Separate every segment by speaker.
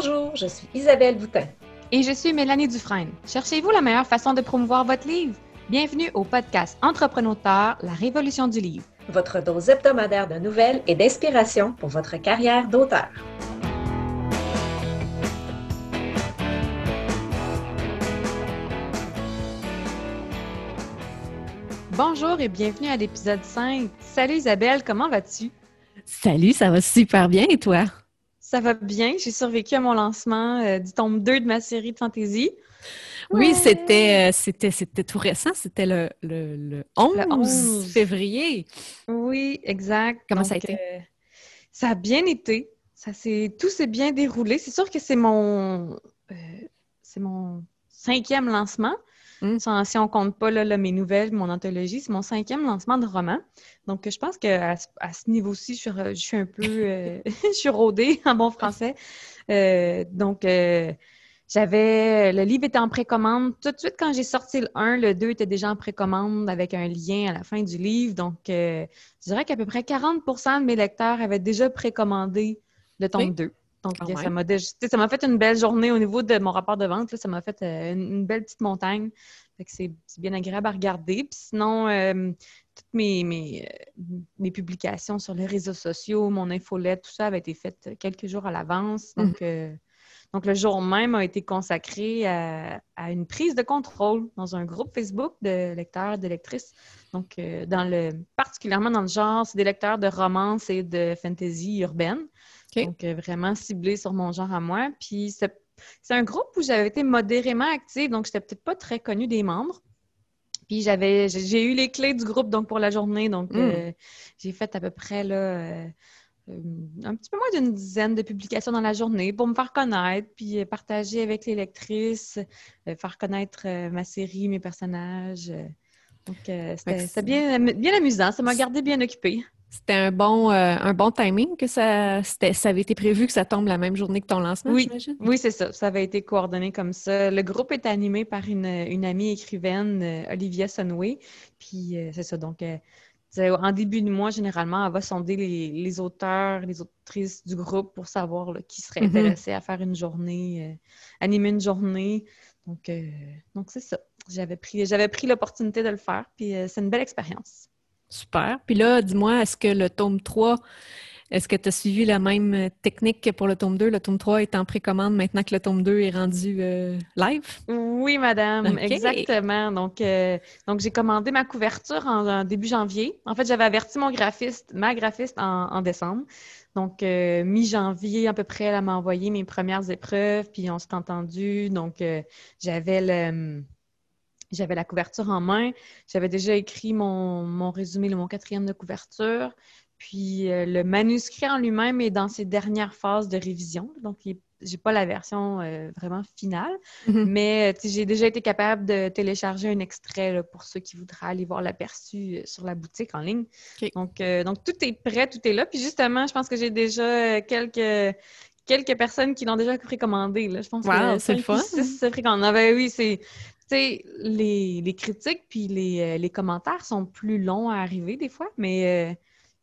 Speaker 1: Bonjour, je suis Isabelle Boutin.
Speaker 2: Et je suis Mélanie Dufresne. Cherchez-vous la meilleure façon de promouvoir votre livre? Bienvenue au podcast Entrepreneur, la révolution du livre.
Speaker 1: Votre dose hebdomadaire de nouvelles et d'inspiration pour votre carrière d'auteur.
Speaker 2: Bonjour et bienvenue à l'épisode 5. Salut Isabelle, comment vas-tu?
Speaker 3: Salut, ça va super bien et toi?
Speaker 2: Ça va bien. J'ai survécu à mon lancement euh, du tome 2 de ma série de fantasy.
Speaker 3: Oui, c'était, euh, c'était, c'était tout récent. C'était le, le, 11, février.
Speaker 2: Oui, exact.
Speaker 3: Comment ça a été?
Speaker 2: Euh, ça a bien été. Ça s'est, tout s'est bien déroulé. C'est sûr que c'est mon, c'est mon cinquième lancement. Mm. Si, on compte pas là, mes nouvelles, mon anthologie, c'est mon cinquième lancement de roman. Donc, je pense qu'à à ce niveau-ci, je, suis un peu euh, je suis rodée en bon français. Euh, donc, euh, j'avais le livre était en précommande. Tout de suite, quand j'ai sorti le 1, le 2 était déjà en précommande avec un lien à la fin du livre. Donc, je dirais qu'à peu près 40% de mes lecteurs avaient déjà précommandé le tome 2. Donc, ça m'a ça m'a fait une belle journée au niveau de mon rapport de vente. ça m'a fait euh, une, belle petite montagne. c'est bien agréable à regarder. Puis sinon, euh, toutes mes, euh, mes, publications sur les réseaux sociaux, mon infolette, tout ça avait été fait quelques jours à l'avance. Mm-hmm. Donc, donc, le jour même a été consacré à, une prise de contrôle dans un groupe Facebook de lecteurs de lectrices. Donc, dans le, particulièrement dans le genre, c'est des lecteurs de romance et de fantasy urbaine. Donc, euh, vraiment ciblé sur mon genre à moi. Puis, c'est un groupe où j'avais été modérément active, donc je n'étais peut-être pas très connue des membres. Puis, j'avais, j'ai eu les clés du groupe donc pour la journée. Donc, hmm. euh, j'ai fait à peu près là, euh, un petit peu moins d'une dizaine de publications dans la journée pour me faire connaître, puis partager avec les lectrices, faire connaître ma série, mes personnages. Donc, c'était bien, bien amusant. Ça m'a gardé bien occupée.
Speaker 3: C'était un bon, euh, un bon timing que ça, ça avait été prévu que ça tombe la même journée que ton lancement,
Speaker 2: oui. Oui, c'est ça. Ça avait été coordonné comme ça. Le groupe est animé par une, amie écrivaine, euh, Olivia Sunway. Puis euh, c'est ça. Donc, en début de mois, généralement, elle va sonder les, auteurs, les autrices du groupe pour savoir qui serait mm-hmm. intéressé à faire une journée, animer une journée. Donc, donc c'est ça. J'avais pris, j'avais pris l'opportunité de le faire. Puis c'est une belle expérience.
Speaker 3: Super. Puis là, dis-moi, est-ce que le tome 3, est-ce que tu as suivi la même technique que pour le tome 2? Le tome 3 est en précommande maintenant que le tome 2 est rendu euh, live?
Speaker 2: Oui, madame, exactement. Donc, euh, donc j'ai commandé ma couverture en, début janvier. En fait, j'avais averti mon graphiste, ma graphiste en, décembre. Donc, euh, mi-janvier, à peu près, elle m'a envoyé mes premières épreuves, puis on s'est entendu. Donc, j'avais le j'avais la couverture en main. J'avais déjà écrit mon, résumé, mon quatrième de couverture. Puis euh, le manuscrit en lui-même est dans ses dernières phases de révision. Donc, je n'ai pas la version euh, vraiment finale, mm-hmm. mais euh, j'ai déjà été capable de télécharger un extrait pour ceux qui voudraient aller voir l'aperçu sur la boutique en ligne. Donc, donc, tout est prêt, tout est là. Puis justement, je pense que j'ai déjà quelques, quelques personnes qui l'ont déjà précommandé. Là. Je pense
Speaker 3: que c'est le fun.
Speaker 2: Avait, oui, c'est sais, les, les, critiques puis les, euh, les, commentaires sont plus longs à arriver des fois, mais, euh,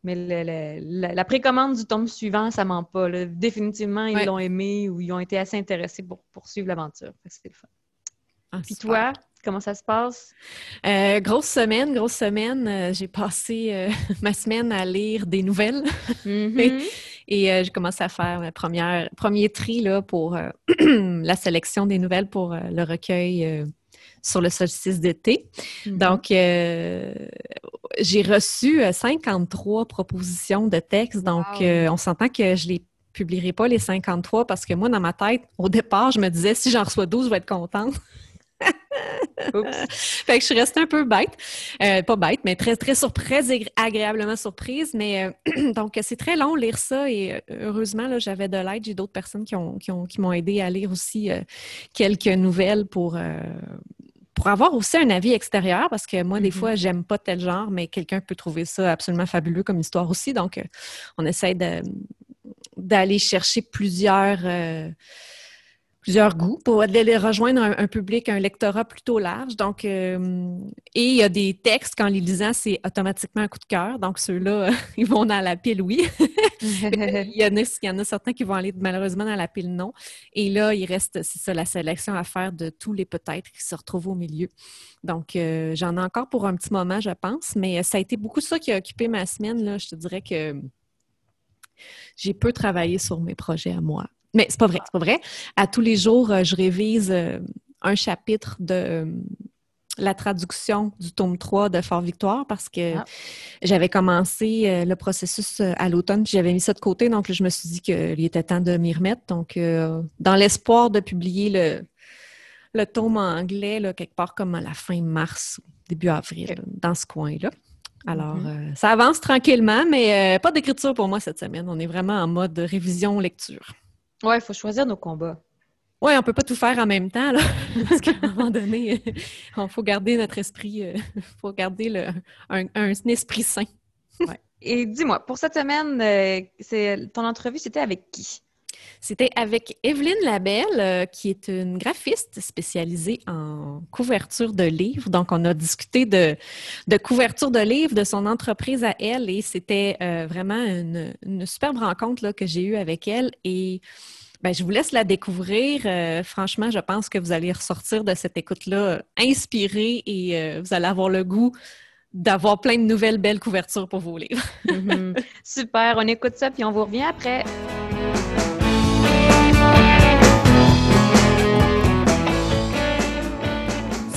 Speaker 2: mais la, précommande du tome suivant, ça ment pas. Définitivement, ils l'ont aimé ou ils ont été assez intéressés pour poursuivre l'aventure. C'était le fun. Ah, puis toi, comment ça se passe?
Speaker 3: Euh, grosse semaine, grosse semaine. j'ai passé ma semaine à lire des nouvelles. Mm-hmm. Et j'ai commencé à faire le premier tri là, pour la sélection des nouvelles pour le recueil sur le solstice d'été. Mm-hmm. Donc, euh, j'ai reçu 53 euh, propositions de textes. Donc, euh, on s'entend que je les publierai pas les 53 parce que moi, dans ma tête, au départ, je me disais si j'en reçois 12, je vais être contente. fait que je suis restée un peu bête. pas bête, mais très, très surprise, agréablement surprise. Mais donc, c'est très long lire ça et heureusement, j'avais de l'aide. J'ai d'autres personnes qui, ont, qui, ont, qui m'ont aidé à lire aussi quelques nouvelles pour, pour avoir aussi un avis extérieur, parce que moi, des mm-hmm. fois, j'aime pas tel genre, mais quelqu'un peut trouver ça absolument fabuleux comme histoire aussi. Donc, euh, on essaie d'aller chercher plusieurs, euh, plusieurs goûts pour aller rejoindre un, public, un lectorat plutôt large. Donc, euh, et il y a des textes qu'en les lisant, c'est automatiquement un coup de cœur. Donc, ceux-là, ils vont dans la pile, oui. il, y en a, il y en a certains qui vont aller malheureusement dans la pile, non. Et là, il reste, c'est ça, la sélection à faire de tous les peut-être qui se retrouvent au milieu. Donc, euh, j'en ai encore pour un petit moment, je pense, mais ça a été beaucoup ça qui a occupé ma semaine. Là. Je te dirais que j'ai peu travaillé sur mes projets à moi. Mais c'est pas vrai, c'est pas vrai. À tous les jours, euh, je révise euh, un chapitre de euh, la traduction du tome 3 de Fort Victoire parce que ah. j'avais commencé le processus à l'automne puis j'avais mis ça de côté. Donc, je me suis dit qu'il était temps de m'y remettre. Donc, dans l'espoir de publier le, le tome en anglais, là, quelque part comme à la fin mars, début avril, dans ce coin-là. Alors, mm-hmm. ça avance tranquillement, mais pas d'écriture pour moi cette semaine. On est vraiment en mode révision-lecture.
Speaker 2: Ouais, il faut choisir nos combats.
Speaker 3: Oui, on ne peut pas tout faire en même temps, là. parce qu'à un moment donné, il faut garder notre esprit, il euh, faut garder le, un, esprit sain.
Speaker 2: Et dis-moi, pour cette semaine, euh, ton entrevue, c'était avec qui?
Speaker 3: C'était avec Evelyne Labelle, euh, qui est une graphiste spécialisée en couverture de livres. Donc, on a discuté de, couverture de livres, de son entreprise à elle, et c'était euh, vraiment une, superbe rencontre que j'ai eue avec elle. Et ben, je vous laisse la découvrir. Euh, franchement, je pense que vous allez ressortir de cette écoute-là inspiré et vous allez avoir le goût d'avoir plein de nouvelles belles couvertures pour vos livres.
Speaker 2: Mm-hmm. Super, on écoute ça puis on vous revient après.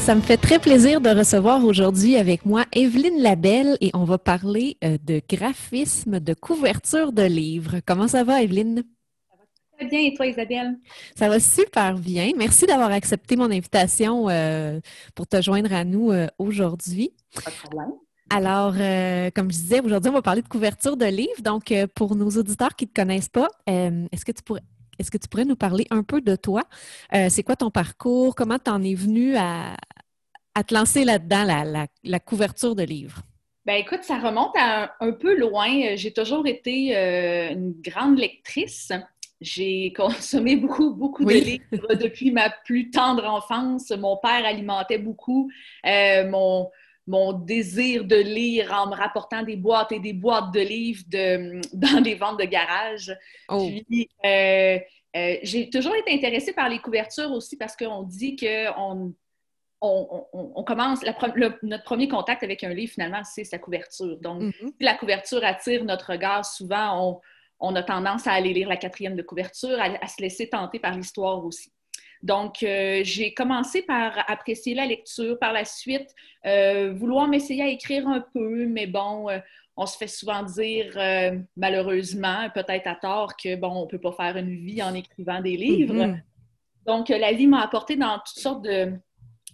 Speaker 3: Ça me fait très plaisir de recevoir aujourd'hui avec moi Evelyne Labelle et on va parler euh, de graphisme, de couverture de livres. Comment ça va, Evelyne?
Speaker 4: Ça va très bien et toi, Isabelle?
Speaker 3: Ça va super bien. Merci d'avoir accepté mon invitation euh, pour te joindre à nous euh, aujourd'hui.
Speaker 4: Pas de problème.
Speaker 3: Alors, comme je disais, aujourd'hui, on va parler de couverture de livres. Donc, pour nos auditeurs qui ne te connaissent pas, est-ce que tu pourrais est-ce que tu pourrais nous parler un peu de toi? c'est quoi ton parcours? Comment tu en es venu à, à te lancer là-dedans, la, couverture de livres?
Speaker 4: Ben écoute, ça remonte à un, peu loin. J'ai toujours été euh, une grande lectrice. J'ai consommé beaucoup, beaucoup de livres depuis ma plus tendre enfance. Mon père alimentait beaucoup euh, mon, mon désir de lire en me rapportant des boîtes et des boîtes de livres de, dans des ventes de garage. Oh. Puis, euh, j'ai toujours été intéressée par les couvertures aussi parce qu'on dit qu'on on, commence, notre premier contact avec un livre, finalement, c'est sa couverture. Donc, mm-hmm. si la couverture attire notre regard, souvent, on, a tendance à aller lire la quatrième de couverture, à, se laisser tenter par l'histoire aussi. Donc, euh, j'ai commencé par apprécier la lecture, par la suite, euh, vouloir m'essayer à écrire un peu, mais bon, euh, on se fait souvent dire, malheureusement, peut-être à tort, que bon, on ne peut pas faire une vie en écrivant des livres. Mm-hmm. Donc, la vie m'a apporté dans toutes sortes de,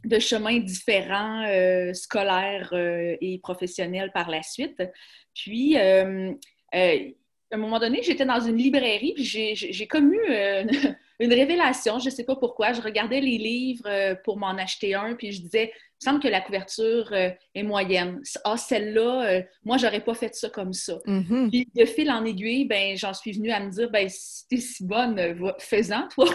Speaker 4: de chemins différents, euh, scolaires euh, et professionnels par la suite. Puis, euh, à un moment donné, j'étais dans une librairie, puis j'ai comme eu une révélation, je ne sais pas pourquoi. Je regardais les livres pour m'en acheter un, puis je disais, il me semble que la couverture est moyenne. Ah, celle-là, moi, j'aurais pas fait ça comme ça. Mm-hmm. Puis, de fil en aiguille, ben, j'en suis venue à me dire, ben, si t'es si bonne, fais-en, toi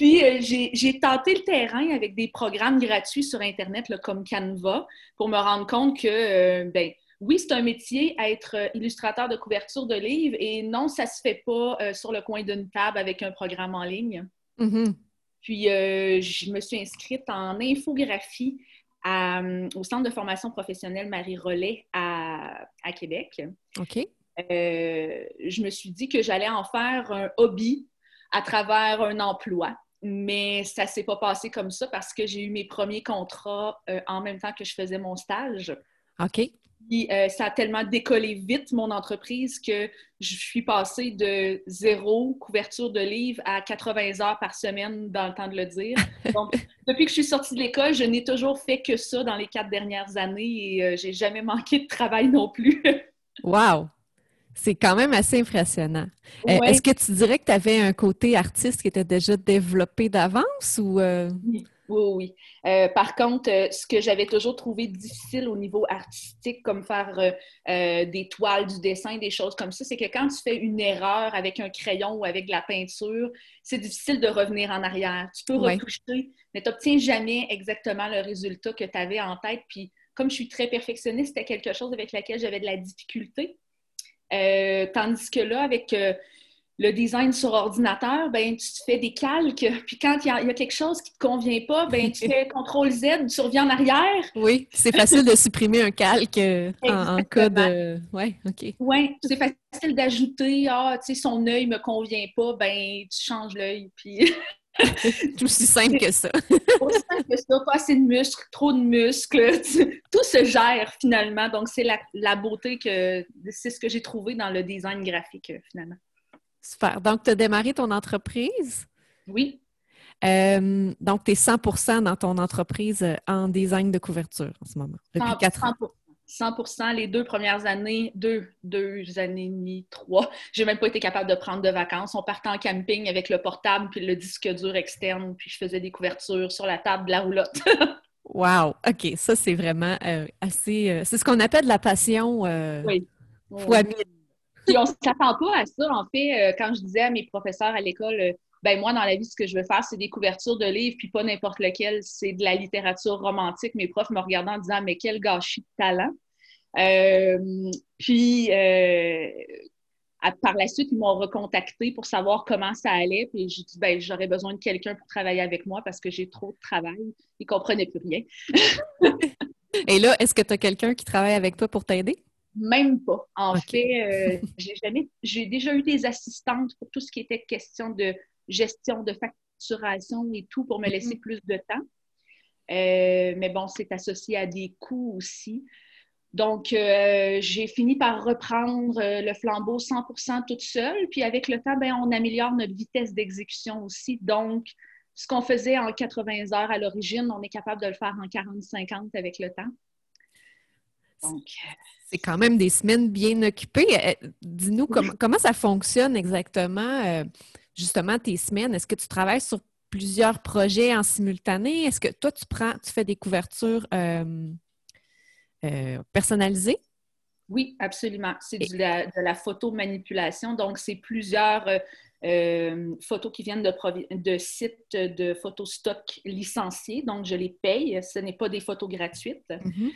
Speaker 4: Puis, euh, j'ai tenté le terrain avec des programmes gratuits sur Internet comme Canva pour me rendre compte que, euh, ben, oui, c'est un métier être euh, illustrateur de couverture de livres et non, ça se fait pas sur le coin d'une table avec un programme en ligne. Mm-hmm. Puis, je me suis inscrite en infographie au Centre de formation professionnelle Marie Rollet à, à Québec.
Speaker 3: OK.
Speaker 4: je me suis dit que j'allais en faire un hobby à travers un emploi. Mais ça s'est pas passé comme ça parce que j'ai eu mes premiers contrats euh, en même temps que je faisais mon stage.
Speaker 3: OK.
Speaker 4: Puis, euh, ça a tellement décollé vite, mon entreprise, que je suis passée de zéro couverture de livres à 80 heures par semaine, dans le temps de le dire. Donc, depuis que je suis sortie de l'école, je n'ai toujours fait que ça dans les quatre dernières années et euh, j'ai jamais manqué de travail non plus.
Speaker 3: wow! C'est quand même assez impressionnant. Euh, est-ce que tu dirais que tu avais un côté artiste qui était déjà développé d'avance ou... Euh?
Speaker 4: Oui, oui. Euh, par contre, ce que j'avais toujours trouvé difficile au niveau artistique, comme faire des toiles, du dessin, des choses comme ça, c'est que quand tu fais une erreur avec un crayon ou avec de la peinture, c'est difficile de revenir en arrière. Tu peux retoucher, mais tu n'obtiens jamais exactement le résultat que tu avais en tête. Puis, comme je suis très perfectionniste, c'était quelque chose avec laquelle j'avais de la difficulté. Tandis que là, avec le design sur ordinateur, ben, tu fais des calques, puis quand il y, a quelque chose qui ne te convient pas, ben, tu fais CTRL Z, tu reviens en arrière.
Speaker 3: Oui, c'est facile de supprimer un calque euh, en, cas de... Oui, OK.
Speaker 4: Oui, c'est facile d'ajouter, ah, tu sais, son œil ne me convient pas, ben, tu changes l'œil, puis...
Speaker 3: Tout aussi simple que ça.
Speaker 4: aussi simple que ça, pas assez de muscles, trop de muscles. Tout se gère finalement. Donc, c'est la, la beauté que c'est ce que j'ai trouvé dans le design graphique finalement.
Speaker 3: Super. Donc, tu as démarré ton entreprise?
Speaker 4: Oui.
Speaker 3: Euh, donc, tu es 100 dans ton entreprise euh, en design de couverture en ce moment, depuis 4 ans.
Speaker 4: 100% les deux premières années, deux, deux années et demie, trois, j'ai même pas été capable de prendre de vacances. On partait en camping avec le portable puis le disque dur externe, puis je faisais des couvertures sur la table de la roulotte.
Speaker 3: wow! OK, ça, c'est vraiment euh, assez... c'est ce qu'on appelle la passion oui. fois mille.
Speaker 4: Puis on ne s'attend pas à ça. En fait, euh, quand je disais à mes professeurs à l'école, euh, ben moi, dans la vie, ce que je veux faire, c'est des couvertures de livres, puis pas n'importe lequel, c'est de la littérature romantique. Mes profs me regardaient en disant, mais quel gâchis de talent. Euh, puis, par la suite, ils m'ont recontacté pour savoir comment ça allait. Puis j'ai dit, ben, j'aurais besoin de quelqu'un pour travailler avec moi parce que j'ai trop de travail. Ils ne comprenaient plus rien.
Speaker 3: Et là, est-ce que tu as quelqu'un qui travaille avec toi pour t'aider?
Speaker 4: Même pas. En fait, euh, j'ai jamais, j'ai déjà eu des assistantes pour tout ce qui était question de gestion, de facturation et tout pour me mm-hmm. laisser plus de temps. Euh, mais bon, c'est associé à des coûts aussi. Donc, euh, j'ai fini par reprendre le flambeau 100% toute seule. Puis avec le temps, ben, on améliore notre vitesse d'exécution aussi. Donc, ce qu'on faisait en 80 heures à l'origine, on est capable de le faire en 40-50 avec le temps.
Speaker 3: Donc, c'est quand même des semaines bien occupées. Euh, dis-nous comment ça fonctionne exactement, euh, justement, tes semaines. Est-ce que tu travailles sur plusieurs projets en simultané? Est-ce que toi, tu prends, tu fais des couvertures euh, personnalisées?
Speaker 4: Oui, absolument. C'est de la, de la photomanipulation. Donc, c'est plusieurs photos qui viennent de, de sites de photostock licenciés. Donc, je les paye. Ce n'est pas des photos gratuites. Mm-hmm.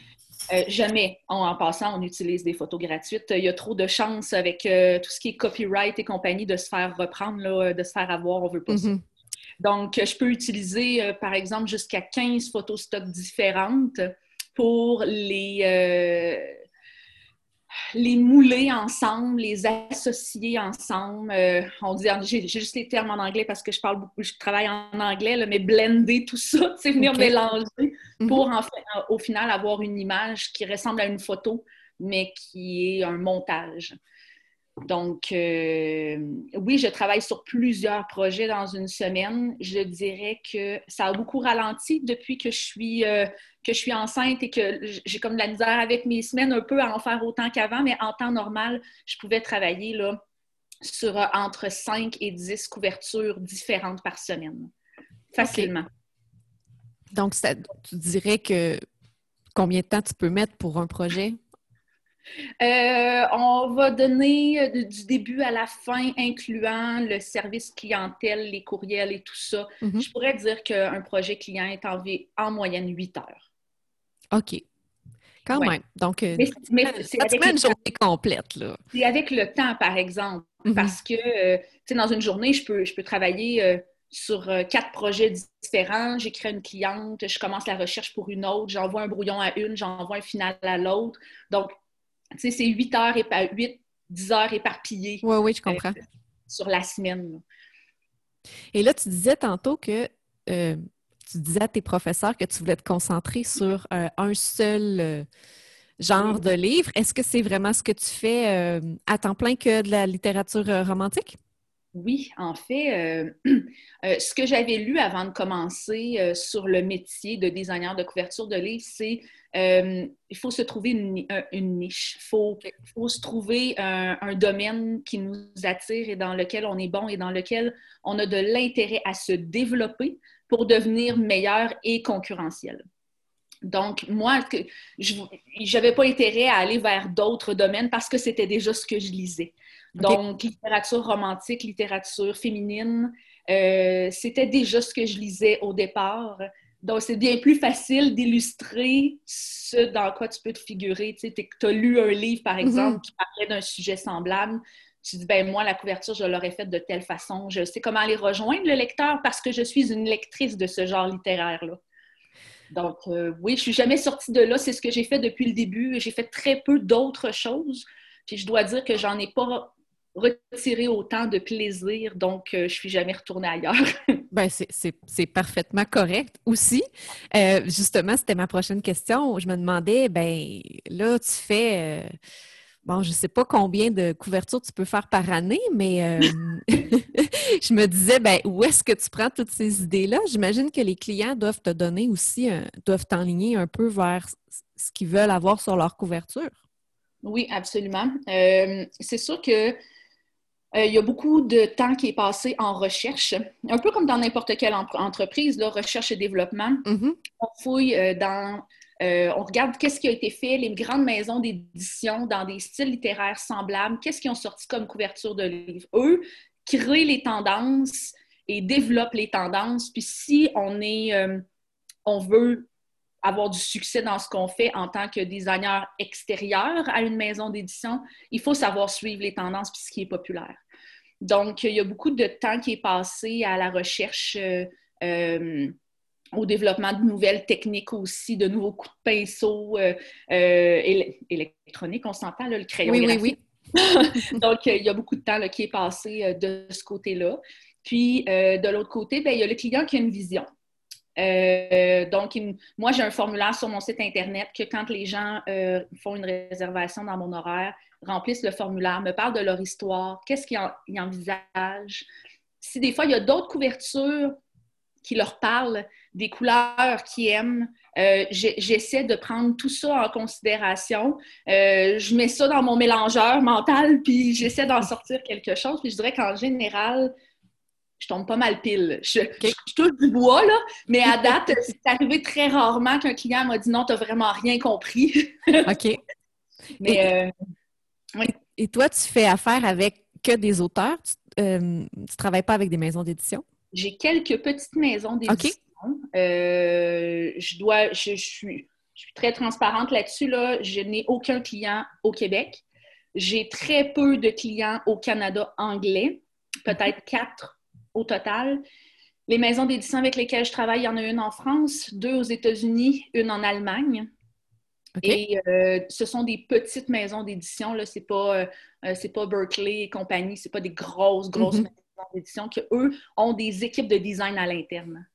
Speaker 4: Euh, jamais, en, passant, on utilise des photos gratuites. Il y a trop de chances avec euh, tout ce qui est copyright et compagnie de se faire reprendre, là, de se faire avoir, on veut pas ça. Mm-hmm. Donc, je peux utiliser, euh, par exemple, jusqu'à 15 photos stock différentes pour les, les mouler ensemble, les associer ensemble. Euh, on dit, j'ai juste les termes en anglais parce que je parle beaucoup, je travaille en anglais, mais blender tout ça, c'est venir mélanger mhm. pour en au final avoir une image qui ressemble à une photo, mais qui est un montage. Donc, euh, oui, je travaille sur plusieurs projets dans une semaine. Je dirais que ça a beaucoup ralenti depuis que je suis, euh, que je suis enceinte et que j'ai comme de la misère avec mes semaines un peu à en faire autant qu'avant, mais en temps normal, je pouvais travailler là, sur euh, entre 5 et 10 couvertures différentes par semaine, facilement.
Speaker 3: Donc, tu dirais que combien de temps tu peux mettre pour un projet?
Speaker 4: Euh, on va donner euh, du début à la fin, incluant le service clientèle, les courriels et tout ça. Mhm. Je pourrais dire qu'un projet client est en, en moyenne 8 heures.
Speaker 3: OK. Quand même. Donc, euh, mais, c'est avec une journée complète.
Speaker 4: C'est avec le temps, par exemple. Mhm. Parce que, tu sais, dans une journée, je peux, je peux travailler sur quatre projets différents. J'écris une cliente, je commence la recherche pour une autre, j'envoie un brouillon à une, j'envoie un final à l'autre. Donc, c'est 8 heures, 8, 10 heures éparpillées.
Speaker 3: Oui, oui, je comprends. Euh,
Speaker 4: sur la semaine.
Speaker 3: Et là, tu disais tantôt que euh, tu disais à tes professeurs que tu voulais te concentrer sur euh, un seul genre de livre. Est-ce que c'est vraiment ce que tu fais à temps plein que de la littérature romantique?
Speaker 4: Oui, en fait, ce que j'avais lu avant de commencer sur le métier de designer de couverture de livres, c'est euh, il faut se trouver une, niche. Il faut, se trouver un, domaine qui nous attire et dans lequel on est bon et dans lequel on a de l'intérêt à se développer. pour devenir meilleur et concurrentiel. Donc, moi, je n'avais pas intérêt à aller vers d'autres domaines parce que c'était déjà ce que je lisais. Donc, littérature romantique, littérature féminine, euh, c'était déjà ce que je lisais au départ. Donc, c'est bien plus facile d'illustrer ce dans quoi tu peux te figurer. Tu as lu un livre, par mhm. exemple, qui parlait d'un sujet semblable. Tu dis, ben moi, la couverture, je l'aurais faite de telle façon. Je sais comment aller rejoindre le lecteur parce que je suis une lectrice de ce genre littéraire-là. Donc, euh, oui, je suis jamais sortie de là. C'est ce que j'ai fait depuis le début. J'ai fait très peu d'autres choses. Puis je dois dire que j'en ai pas retiré autant de plaisir, donc euh, je suis jamais retournée ailleurs.
Speaker 3: ben, c'est parfaitement correct aussi. Euh, justement, c'était ma prochaine question. Je me demandais, ben là, tu fais bon, je ne sais pas combien de couvertures tu peux faire par année, mais euh, je me disais, ben, où est-ce que tu prends toutes ces idées-là? J'imagine que les clients doivent te donner aussi, doivent t'enligner un peu vers ce qu'ils veulent avoir sur leur couverture.
Speaker 4: Oui, absolument. Euh, c'est sûr que euh, il y a beaucoup de temps qui est passé en recherche, un peu comme dans n'importe quelle entreprise, là, recherche et développement. Mm-hmm. On fouille dans euh, on regarde qu'est-ce qui a été fait, les grandes maisons d'édition dans des styles littéraires semblables, qu'est-ce qu'ils ont sorti comme couverture de livres. Eux créent les tendances et développent les tendances. Puis si on est, euh, on veut avoir du succès dans ce qu'on fait en tant que designer extérieur à une maison d'édition, il faut savoir suivre les tendances puis ce qui est populaire. Donc, il y a beaucoup de temps qui est passé à la recherche. Euh, au développement de nouvelles techniques aussi, de nouveaux coups de pinceau euh, euh, électroniques, on s'entend, le crayon.
Speaker 3: Oui, oui, oui.
Speaker 4: Donc, il y a beaucoup de temps qui est passé euh, de ce côté-là. Puis, de l'autre côté, ben, il y a le client qui a une vision. donc, moi, j'ai un formulaire sur mon site Internet que quand les gens font une réservation dans mon horaire, remplissent le formulaire, me parlent de leur histoire, qu'est-ce qu'ils envisagent. Si des fois, il y a d'autres couvertures qui leur parlent, des couleurs qu'ils aiment. Euh, j'essaie de prendre tout ça en considération. Euh, je mets ça dans mon mélangeur mental, puis j'essaie d'en sortir quelque chose. Puis je dirais qu'en général, je tombe pas mal pile. Je, touche du bois, là, mais à date, c'est arrivé très rarement qu'un client m'a dit non, tu n'as vraiment rien compris.
Speaker 3: OK.
Speaker 4: Mais,
Speaker 3: et, euh, et toi, tu fais affaire avec que des auteurs? Tu ne travailles pas avec des maisons d'édition?
Speaker 4: J'ai quelques petites maisons d'édition. Euh, je dois, je, suis, très transparente là-dessus. Là. Je n'ai aucun client au Québec. J'ai très peu de clients au Canada anglais, peut-être quatre au total. Les maisons d'édition avec lesquelles je travaille, il y en a une en France, deux aux États-Unis, une en Allemagne. Et euh, ce sont des petites maisons d'édition, Ce n'est pas, euh, pas Berkeley et compagnie, ce pas des grosses, grosses mm-hmm. maisons d'édition qui, eux, ont des équipes de design à l'interne.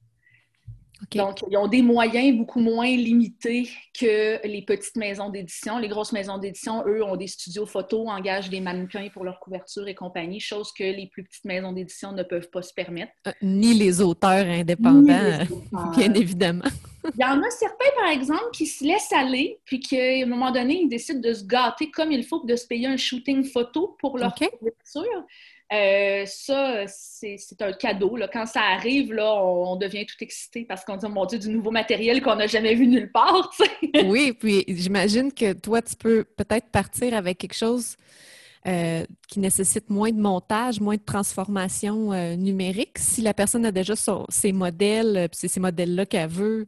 Speaker 4: Donc, ils ont des moyens beaucoup moins limités que les petites maisons d'édition. Les grosses maisons d'édition, eux, ont des studios photos, engagent des mannequins pour leur couverture et compagnie, chose que les plus petites maisons d'édition ne peuvent pas se permettre.
Speaker 3: Euh, ni les auteurs indépendants, bien évidemment.
Speaker 4: il y en a certains, par exemple, qui se laissent aller, puis qu'à un moment donné, ils décident de se gâter comme il faut, de se payer un shooting photo pour leur couverture. Euh, ça, c'est un cadeau. Là. Quand ça arrive, là, on, devient tout excité parce qu'on dit, oh mon Dieu, du nouveau matériel qu'on n'a jamais vu nulle part.
Speaker 3: oui, puis j'imagine que toi, tu peux peut-être partir avec quelque chose euh, qui nécessite moins de montage, moins de transformation euh, numérique. Si la personne a déjà ses modèles, puis c'est ces modèles-là qu'elle veut,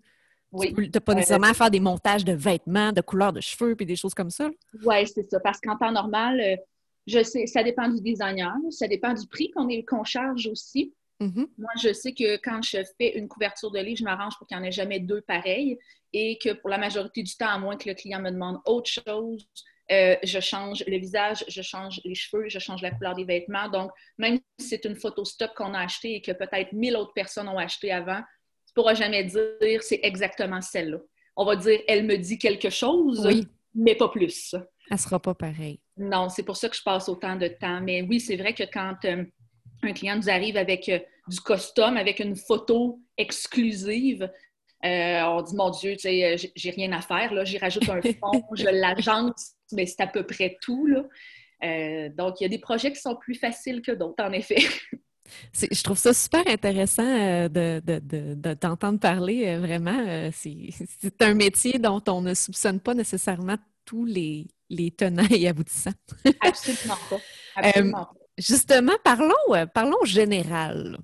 Speaker 3: oui. Tu n'as pas nécessairement à faire des montages de vêtements, de couleurs de cheveux, puis des choses comme ça.
Speaker 4: Oui, c'est ça. Parce qu'en temps normal, je sais, ça dépend du designer, ça dépend du prix qu'on charge aussi. Mm-hmm. Moi, je sais que quand je fais une couverture de livre, je m'arrange pour qu'il n'y en ait jamais deux pareils et que pour la majorité du temps, à moins que le client me demande autre chose, euh, je change le visage, je change les cheveux, je change la couleur des vêtements. Donc, même si c'est une photo stock qu'on a achetée et que peut-être mille autres personnes ont acheté avant, tu ne pourras jamais dire c'est exactement celle-là. On va dire elle me dit quelque chose, mais pas plus.
Speaker 3: Elle sera pas pareille.
Speaker 4: Non, c'est pour ça que je passe autant de temps. Mais oui, c'est vrai que quand euh, un client nous arrive avec euh, du custom, avec une photo exclusive, euh, on dit, mon Dieu, tu sais, j'ai rien à faire, là, j'y rajoute un fond, je l'agence, mais c'est à peu près tout, là. donc, il y a des projets qui sont plus faciles que d'autres, en effet.
Speaker 3: Je trouve ça super intéressant euh, de, t'entendre parler, vraiment. C'est un métier dont on ne soupçonne pas nécessairement tous les, les tenants et aboutissants.
Speaker 4: Absolument pas.
Speaker 3: justement, parlons, parlons général.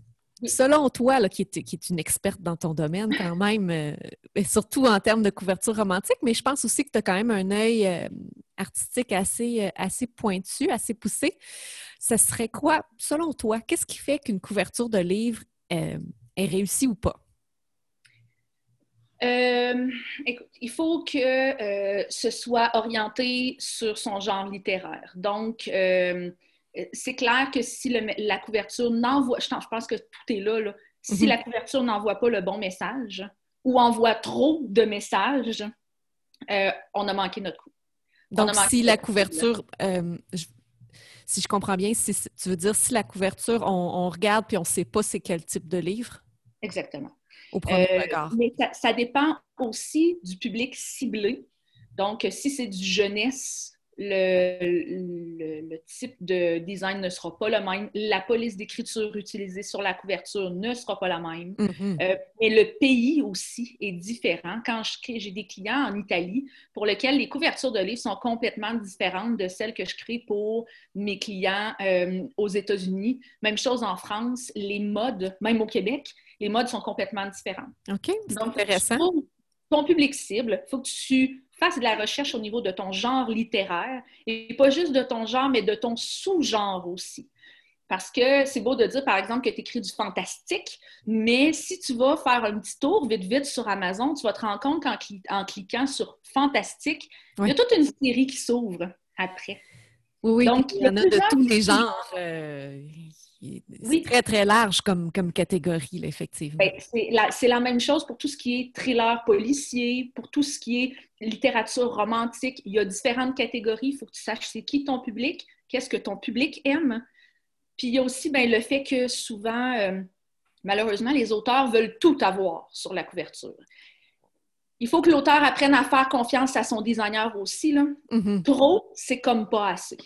Speaker 3: Selon toi, qui, est, qui, est, une experte dans ton domaine quand même, et surtout en termes de couverture romantique, mais je pense aussi que tu as quand même un œil artistique assez, assez pointu, assez poussé ce serait quoi, selon toi, qu'est-ce qui fait qu'une couverture de livre euh, est réussie ou pas?
Speaker 4: Euh, écoute, il faut que euh, ce soit orienté sur son genre littéraire. Donc, c'est clair que si la couverture n'envoie, je, pense que tout est là, si mhm. la couverture n'envoie pas le bon message ou envoie trop de messages, on a manqué notre coup.
Speaker 3: Donc, si la couverture, si je comprends bien, si, tu veux dire si la couverture, on, regarde puis on ne sait pas c'est quel type de livre?
Speaker 4: Exactement.
Speaker 3: Au premier euh, regard.
Speaker 4: Mais ça, dépend aussi du public ciblé. Donc, si c'est du jeunesse, le, type de design ne sera pas le même. La police d'écriture utilisée sur la couverture ne sera pas la même. Mm-hmm. Euh, mais le pays aussi est différent. Quand j'ai des clients en Italie pour lesquels les couvertures de livres sont complètement différentes de celles que je crée pour mes clients euh, aux États-Unis. Même chose en France, les modes, même au Québec, les modes sont complètement différents.
Speaker 3: OK, c'est intéressant.
Speaker 4: ton public cible, il faut que tu fasses de la recherche au niveau de ton genre littéraire et pas juste de ton genre, mais de ton sous-genre aussi. Parce que c'est beau de dire, par exemple, que tu écris du fantastique, mais si tu vas faire un petit tour vite, vite sur Amazon, tu vas te rendre compte qu'en cliquant sur fantastique, il y a toute une série qui s'ouvre après.
Speaker 3: Oui, Donc, il y, en a de tous les genres. Euh, c'est très, très large comme, comme catégorie, effectivement.
Speaker 4: Ben, c'est la, même chose pour tout ce qui est thriller policier, pour tout ce qui est littérature romantique. Il y a différentes catégories. Il faut que tu saches c'est qui ton public, qu'est-ce que ton public aime. Puis il y a aussi ben, le fait que souvent, euh, malheureusement, les auteurs veulent tout avoir sur la couverture. Il faut que l'auteur apprenne à faire confiance à son designer aussi. Là. Mm-hmm. Trop, c'est comme pas assez.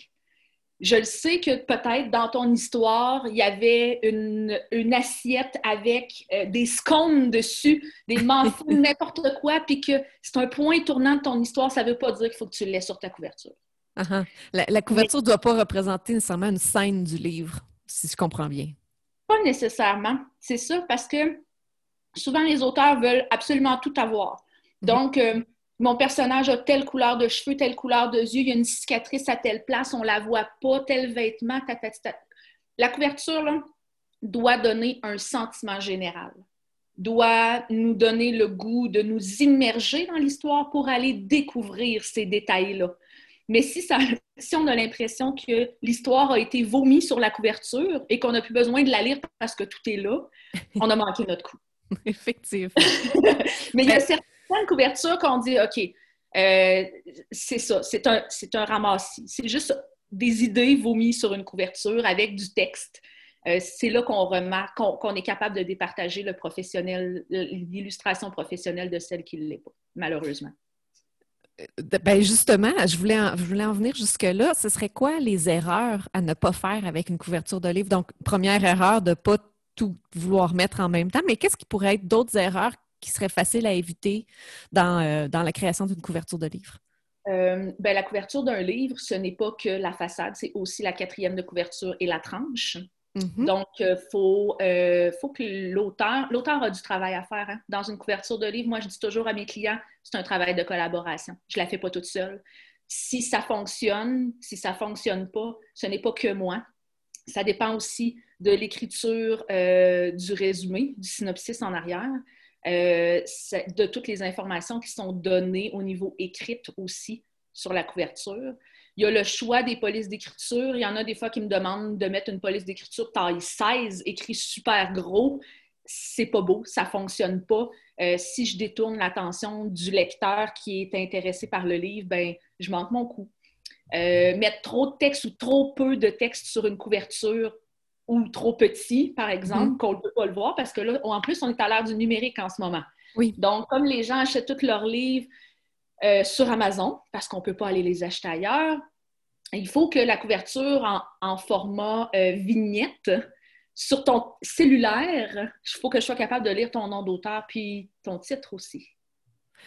Speaker 4: Je le sais que peut-être dans ton histoire, il y avait une, assiette avec euh, des scones dessus, des manfous, n'importe quoi, puis que c'est un point tournant de ton histoire, ça ne veut pas dire qu'il faut que tu le laisses sur ta couverture.
Speaker 3: Uh-huh. la, couverture ne doit pas représenter nécessairement une scène du livre, si je comprends bien.
Speaker 4: Pas nécessairement, c'est ça, parce que souvent les auteurs veulent absolument tout avoir. Mhm. Donc, euh, mon personnage a telle couleur de cheveux, telle couleur de yeux, il y a une cicatrice à telle place, on la voit pas, tel vêtement, La couverture doit donner un sentiment général, doit nous donner le goût de nous immerger dans l'histoire pour aller découvrir ces détails-là. Mais si, ça, si on a l'impression que l'histoire a été vomi sur la couverture et qu'on n'a plus besoin de la lire parce que tout est là, on a manqué notre coup.
Speaker 3: Effectivement.
Speaker 4: Mais il y a certains une couverture qu'on dit, OK, euh, c'est ça, c'est un, un ramassis. C'est juste des idées vomies sur une couverture avec du texte. Euh, c'est là qu'on remarque qu'on est capable de départager le professionnel, l'illustration professionnelle de celle qui ne l'est pas, malheureusement.
Speaker 3: Euh, ben justement, je voulais, en, je voulais en venir jusque-là. Ce serait quoi les erreurs à ne pas faire avec une couverture de livre? Donc, première erreur de ne pas tout vouloir mettre en même temps, mais qu'est-ce qui pourrait être d'autres erreurs qui serait facile à éviter dans, euh, dans la création d'une couverture de livre?
Speaker 4: Euh, ben, la couverture d'un livre, ce n'est pas que la façade, c'est aussi la quatrième de couverture et la tranche. Mm-hmm. Donc, il euh, faut, faut, que l'auteur, l'auteur a du travail à faire hein. dans une couverture de livre. Moi, je dis toujours à mes clients, c'est un travail de collaboration. Je ne la fais pas toute seule. Si ça fonctionne, si ça ne fonctionne pas, ce n'est pas que moi. Ça dépend aussi de l'écriture du résumé, du synopsis en arrière. Euh, de toutes les informations qui sont données au niveau écrite aussi sur la couverture. Il y a le choix des polices d'écriture. Il y en a des fois qui me demandent de mettre une police d'écriture taille 16, écrit super gros. C'est pas beau, ça fonctionne pas. Euh, si je détourne l'attention du lecteur qui est intéressé par le livre, ben, je manque mon coup. Euh, mettre trop de texte ou trop peu de texte sur une couverture, ou trop petit, par exemple, mhm. qu'on ne peut pas le voir, parce que là, en plus, on est à l'ère du numérique en ce moment.
Speaker 3: Oui.
Speaker 4: Donc, comme les gens achètent tous leurs livres euh, sur Amazon, parce qu'on ne peut pas aller les acheter ailleurs, il faut que la couverture en, format euh, vignette sur ton cellulaire, il faut que je sois capable de lire ton nom d'auteur puis ton titre aussi.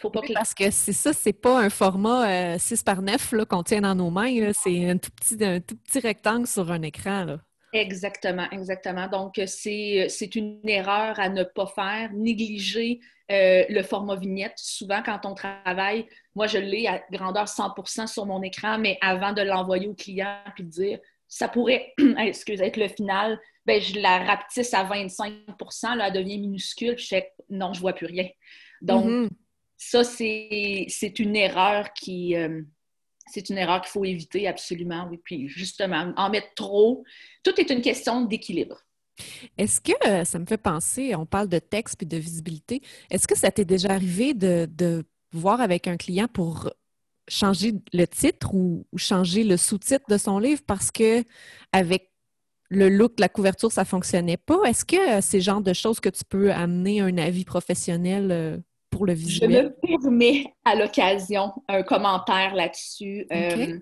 Speaker 3: Faut pas Parce que c'est ça, c'est pas un format 6 euh, par 9 qu'on tient dans nos mains. C'est un tout, petit, un tout petit rectangle sur un écran. Là.
Speaker 4: Exactement, exactement. Donc, c'est une erreur à ne pas faire, négliger euh, le format vignette. Souvent, quand on travaille, moi, je l'ai à grandeur 100% sur mon écran, mais avant de l'envoyer au client puis de dire ça pourrait, excusez, être le final, ben, je la rapetisse à 25% là, elle devient minuscule, puis je fais non, je vois plus rien. Donc, mm-hmm. ça, c'est une erreur qui. Euh, c'est une erreur qu'il faut éviter absolument, oui. Puis justement, en mettre trop, tout est une question d'équilibre.
Speaker 3: Est-ce que euh, ça me fait penser, on parle de texte et de visibilité, est-ce que ça t'est déjà arrivé de, voir avec un client pour changer le titre ou, changer le sous-titre de son livre parce que avec le look, la couverture, ça fonctionnait pas? Est-ce que c'est le genre de choses que tu peux amener un avis professionnel euh, pour le visuel?
Speaker 4: Je me permets à l'occasion un commentaire là-dessus. Euh,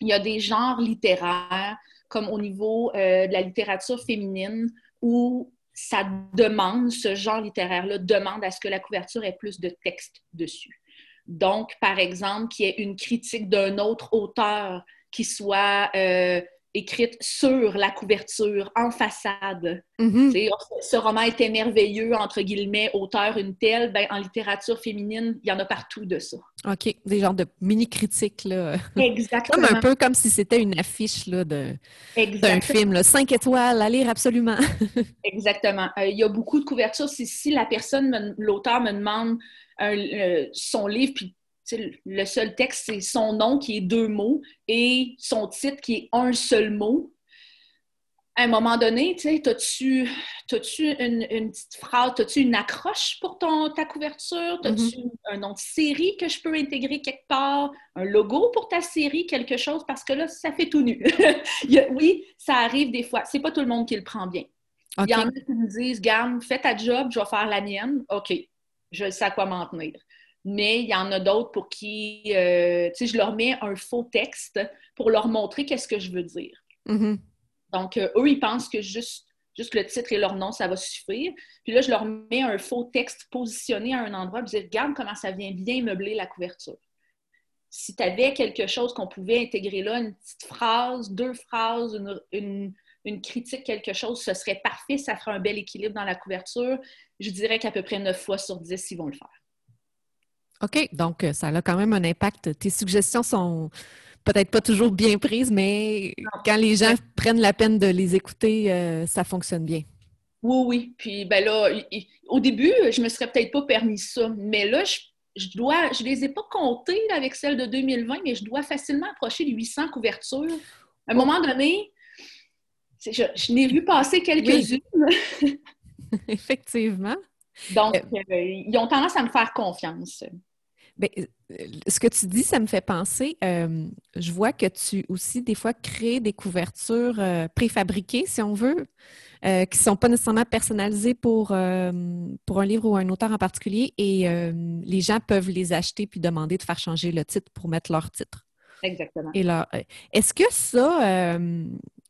Speaker 4: il y a des genres littéraires, comme au niveau euh, de la littérature féminine, où ça demande, ce genre littéraire-là demande à ce que la couverture ait plus de texte dessus. Donc, par exemple, qu'il y ait une critique d'un autre auteur qui soit euh, écrite sur la couverture, en façade. Mm-hmm. Ce roman était merveilleux, entre guillemets, auteur une telle. Ben, en littérature féminine, il y en a partout de ça.
Speaker 3: OK, des genres de mini-critiques.
Speaker 4: Exactement.
Speaker 3: comme un peu comme si c'était une affiche d'un film. Là. Cinq étoiles, à lire absolument.
Speaker 4: Exactement. Euh, il y a beaucoup de couvertures. Si, si la personne, l'auteur me demande euh, son livre, puis le seul texte, c'est son nom qui est deux mots et son titre qui est un seul mot. À un moment donné, as-tu une, une, petite phrase, as-tu une accroche pour ton, ta couverture? As-tu mm-hmm. un nom de série que je peux intégrer quelque part? Un logo pour ta série, quelque chose? Parce que là, ça fait tout nu. oui, ça arrive des fois. C'est pas tout le monde qui le prend bien. Il y en a qui me disent, Garde, fais ta job, je vais faire la mienne. OK, je sais à quoi m'en tenir mais il y en a d'autres pour qui, euh, tu sais, je leur mets un faux texte pour leur montrer qu'est-ce que je veux dire. Mm-hmm. Donc, euh, eux, ils pensent que juste, juste le titre et leur nom, ça va suffire. Puis là, je leur mets un faux texte positionné à un endroit, je dis, regarde comment ça vient bien meubler la couverture. Si tu avais quelque chose qu'on pouvait intégrer là, une petite phrase, deux phrases, une, une critique, quelque chose, ce serait parfait, ça ferait un bel équilibre dans la couverture. Je dirais qu'à peu près 9 fois sur 10, ils vont le faire.
Speaker 3: OK, donc euh, ça a quand même un impact. Tes suggestions sont peut-être pas toujours bien prises, mais quand les gens prennent la peine de les écouter, euh, ça fonctionne bien.
Speaker 4: Oui, oui. Puis ben là, au début, je me serais peut-être pas permis ça, mais là, je, je dois, je les ai pas comptées avec celles de 2020, mais je dois facilement approcher les 800 couvertures. À un moment donné, je, je n'ai vu passer quelques-unes.
Speaker 3: Effectivement.
Speaker 4: Donc, euh, ils ont tendance à me faire confiance.
Speaker 3: Bien, euh, ce que tu dis, ça me fait penser, euh, je vois que tu aussi, des fois, crées des couvertures euh, préfabriquées, si on veut, qui ne sont pas nécessairement personnalisées pour, pour un livre ou un auteur en particulier, et les gens peuvent les acheter puis demander de faire changer le titre pour mettre leur titre.
Speaker 4: Exactement.
Speaker 3: Et est-ce que ça,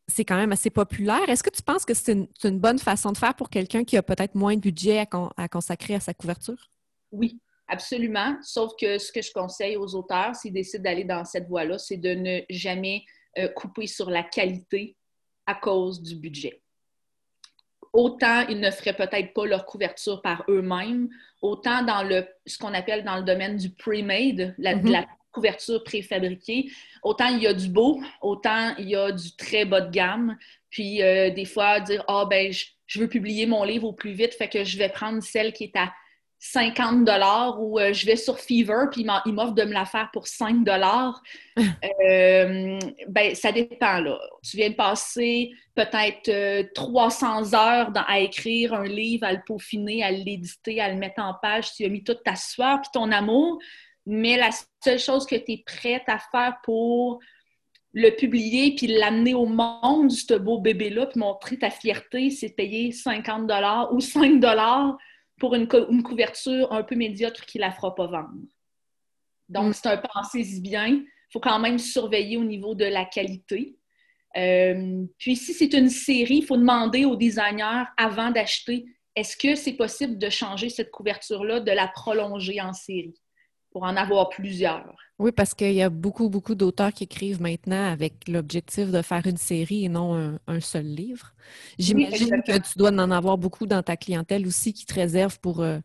Speaker 3: c'est quand même assez populaire? Est-ce que tu penses que c'est une, bonne façon de faire pour quelqu'un qui a peut-être moins de budget à, à consacrer à sa couverture?
Speaker 4: Oui, Absolument. Sauf que ce que je conseille aux auteurs, s'ils décident d'aller dans cette voie-là, c'est de ne jamais euh, couper sur la qualité à cause du budget. Autant ils ne feraient peut-être pas leur couverture par eux-mêmes, autant dans le, ce qu'on appelle dans le domaine du pre-made, la, mm-hmm. la couverture préfabriquée, autant il y a du beau, autant il y a du très bas de gamme. Puis euh, des fois, dire Ah, ben, je, je, veux publier mon livre au plus vite, fait que je vais prendre celle qui est à 50 dollars ou euh, je vais sur Fever puis il m'offre de me la faire pour 5 dollars. Euh, ben, ça dépend là. Tu viens de passer peut-être 300 euh, heures à écrire un livre, à le peaufiner, à l'éditer, à le mettre en page. Tu as mis toute ta sueur puis ton amour, mais la seule chose que tu es prête à faire pour le publier puis l'amener au monde, ce beau bébé-là, puis montrer ta fierté, c'est payer 50 dollars ou 5 dollars pour une, couverture un peu médiocre qui ne la fera pas vendre. Donc, mm. c'est un pensez-y bien. Il faut quand même surveiller au niveau de la qualité. Euh, puis si c'est une série, il faut demander au designer avant d'acheter, est-ce que c'est possible de changer cette couverture-là, de la prolonger en série? Pour en avoir plusieurs?
Speaker 3: Oui, parce qu'il y a beaucoup, beaucoup d'auteurs qui écrivent maintenant avec l'objectif de faire une série et non un, seul livre. J'imagine que tu dois en avoir beaucoup dans ta clientèle aussi qui te réserve pour euh,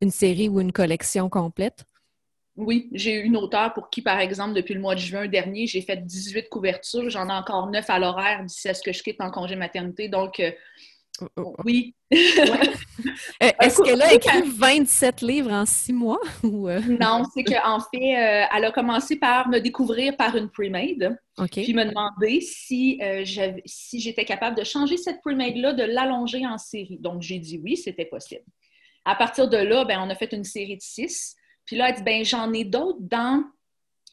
Speaker 3: une série ou une collection complète.
Speaker 4: Oui, j'ai eu une auteure pour qui, par exemple, depuis le mois de juin dernier, j'ai fait 18 couvertures. J'en ai encore 9 à l'horaire d'ici à ce que je quitte en congé maternité. Donc, euh. Oui.
Speaker 3: Euh, est-ce qu'elle a écrit 27 livres en six mois? Euh?
Speaker 4: non, c'est qu'en fait, elle a commencé par me découvrir par une pre-made. Puis me demander si, si j'étais capable de changer cette pre-made-là, de l'allonger en série. Donc, j'ai dit oui, c'était possible. À partir de là, ben, on a fait une série de six. Puis là, elle dit, ben j'en ai d'autres dans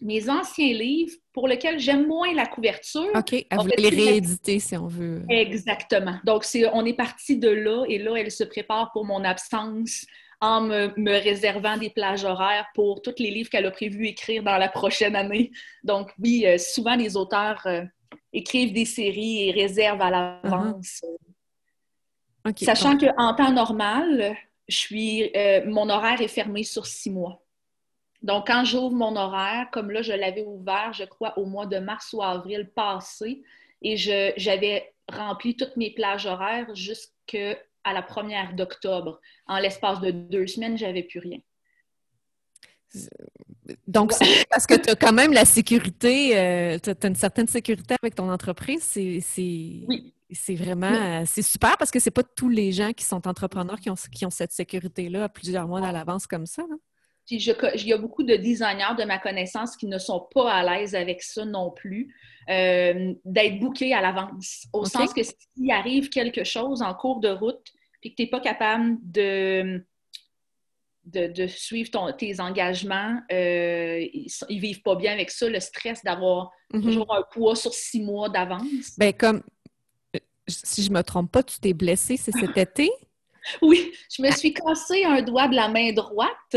Speaker 4: mes anciens livres pour lesquels j'aime moins la couverture.
Speaker 3: OK, elle voulait les rééditer si on veut.
Speaker 4: Exactement. Donc, on est parti de là et là, elle se prépare pour mon absence en me, réservant des plages horaires pour tous les livres qu'elle a prévu écrire dans la prochaine année. Donc, oui, euh, souvent les auteurs euh, écrivent des séries et réservent à l'avance. Uh-huh. Sachant qu'en temps normal, je suis, euh, mon horaire est fermé sur six mois. Donc, quand j'ouvre mon horaire, comme là, je l'avais ouvert, je crois, au mois de mars ou avril passé, et j'avais rempli toutes mes plages horaires jusqu'à la première d'octobre. En l'espace de deux semaines, j'avais plus rien.
Speaker 3: Donc, parce que tu as quand même la sécurité, euh, tu as une certaine sécurité avec ton entreprise. C'est oui. vraiment, c'est super parce que c'est pas tous les gens qui sont entrepreneurs qui ont, qui ont cette sécurité-là à plusieurs mois à l'avance comme ça.
Speaker 4: Puis il y a beaucoup de designers de ma connaissance qui ne sont pas à l'aise avec ça non plus, euh, d'être bookés à l'avance. Au sens que s'il arrive quelque chose en cours de route, puis que tu n'es pas capable de, de, suivre ton, tes engagements, euh, ils, ne vivent pas bien avec ça, le stress d'avoir mm-hmm. toujours un poids sur six mois d'avance.
Speaker 3: Ben comme, euh, si je me trompe pas, tu t'es blessée, c'est cet été?
Speaker 4: Oui, je me suis cassé un doigt de la main droite.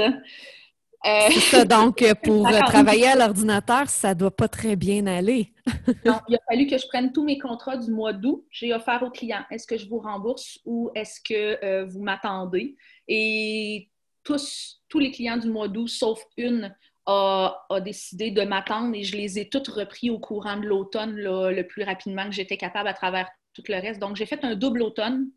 Speaker 3: Euh, c'est ça, donc euh, pour euh, travailler à l'ordinateur, ça ne doit pas très bien aller.
Speaker 4: non, il a fallu que je prenne tous mes contrats du mois d'août. J'ai offert aux clients, est-ce que je vous rembourse ou est-ce que vous m'attendez? Et tous, tous les clients du mois d'août, sauf une, a, décidé de m'attendre et je les ai toutes repris au courant de l'automne le plus rapidement que j'étais capable à travers tout le reste. Donc, j'ai fait un double automne.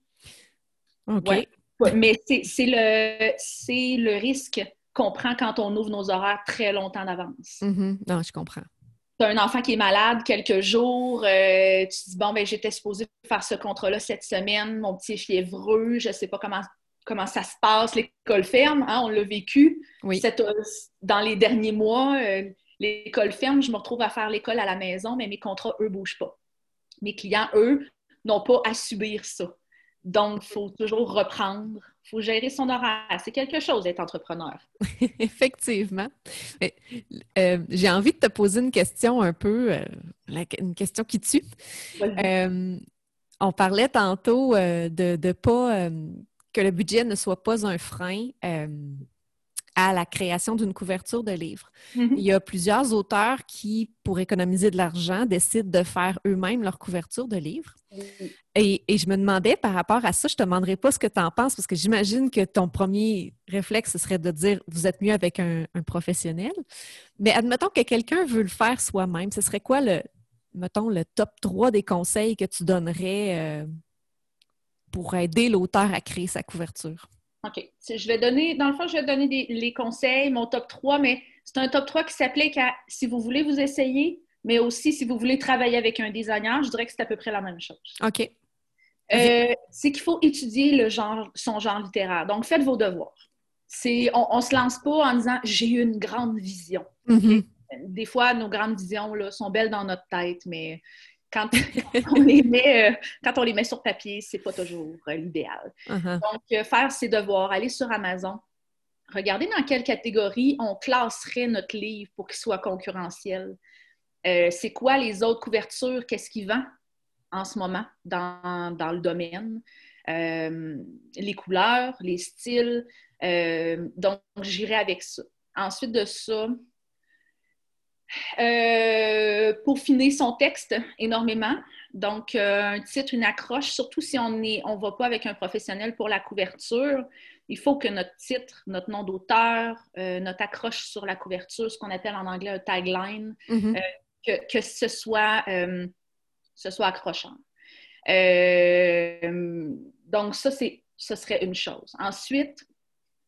Speaker 3: OK.
Speaker 4: Mais c'est le, le risque qu'on prend quand on ouvre nos horaires très longtemps d'avance.
Speaker 3: Mm-hmm. Non, je comprends.
Speaker 4: Tu as un enfant qui est malade quelques jours, euh, tu te dis, bon, ben j'étais supposée faire ce contrat-là cette semaine, mon petit est fiévreux, je ne sais pas comment, comment ça se passe, l'école ferme, hein, on l'a vécu.
Speaker 3: Oui.
Speaker 4: Euh, dans les derniers mois, euh, l'école ferme, je me retrouve à faire l'école à la maison, mais mes contrats, eux, ne bougent pas. Mes clients, eux, n'ont pas à subir ça. Donc, il faut toujours reprendre, il faut gérer son horaire. C'est quelque chose d'être entrepreneur.
Speaker 3: Effectivement. Euh, j'ai envie de te poser une question un peu, euh, une question qui tue. Euh, on parlait tantôt de ne pas que le budget ne soit pas un frein à la création d'une couverture de livre. Mm-hmm. Il y a plusieurs auteurs qui, pour économiser de l'argent, décident de faire eux-mêmes leur couverture de livre. Et, je me demandais par rapport à ça, je ne te demanderai pas ce que tu en penses, parce que j'imagine que ton premier réflexe, ce serait de dire vous êtes mieux avec un, professionnel. Mais admettons que quelqu'un veut le faire soi-même, ce serait quoi le, mettons, le top 3 des conseils que tu donnerais euh, pour aider l'auteur à créer sa couverture?
Speaker 4: OK. Je vais donner, dans le fond, je vais donner les conseils, mon top 3, mais c'est un top 3 qui s'applique à si vous voulez vous essayer, mais aussi si vous voulez travailler avec un designer, je dirais que c'est à peu près la même chose.
Speaker 3: OK.
Speaker 4: Euh, c'est qu'il faut étudier le genre, son genre littéraire. Donc, faites vos devoirs. on ne se lance pas en disant j'ai une grande vision.
Speaker 3: Mm-hmm.
Speaker 4: Des fois, nos grandes visions là, sont belles dans notre tête, mais quand, on, les met, euh, quand on les met sur papier, c'est pas toujours euh, l'idéal.
Speaker 3: Uh-huh.
Speaker 4: Donc, euh, faire ses devoirs, aller sur Amazon, regarder dans quelle catégorie on classerait notre livre pour qu'il soit concurrentiel. c'est quoi les autres couvertures? Qu'est-ce qui vend en ce moment dans, le domaine? les couleurs, les styles. donc, j'irai avec ça. Ensuite de ça, Euh, pour finir son texte énormément. Donc, euh, un titre, une accroche, surtout si on ne on va pas avec un professionnel pour la couverture, il faut que notre titre, notre nom d'auteur, euh, notre accroche sur la couverture, ce qu'on appelle en anglais un tagline, mm-hmm. que, ce, soit, ce soit accrochant. donc, ça, ce serait une chose. Ensuite,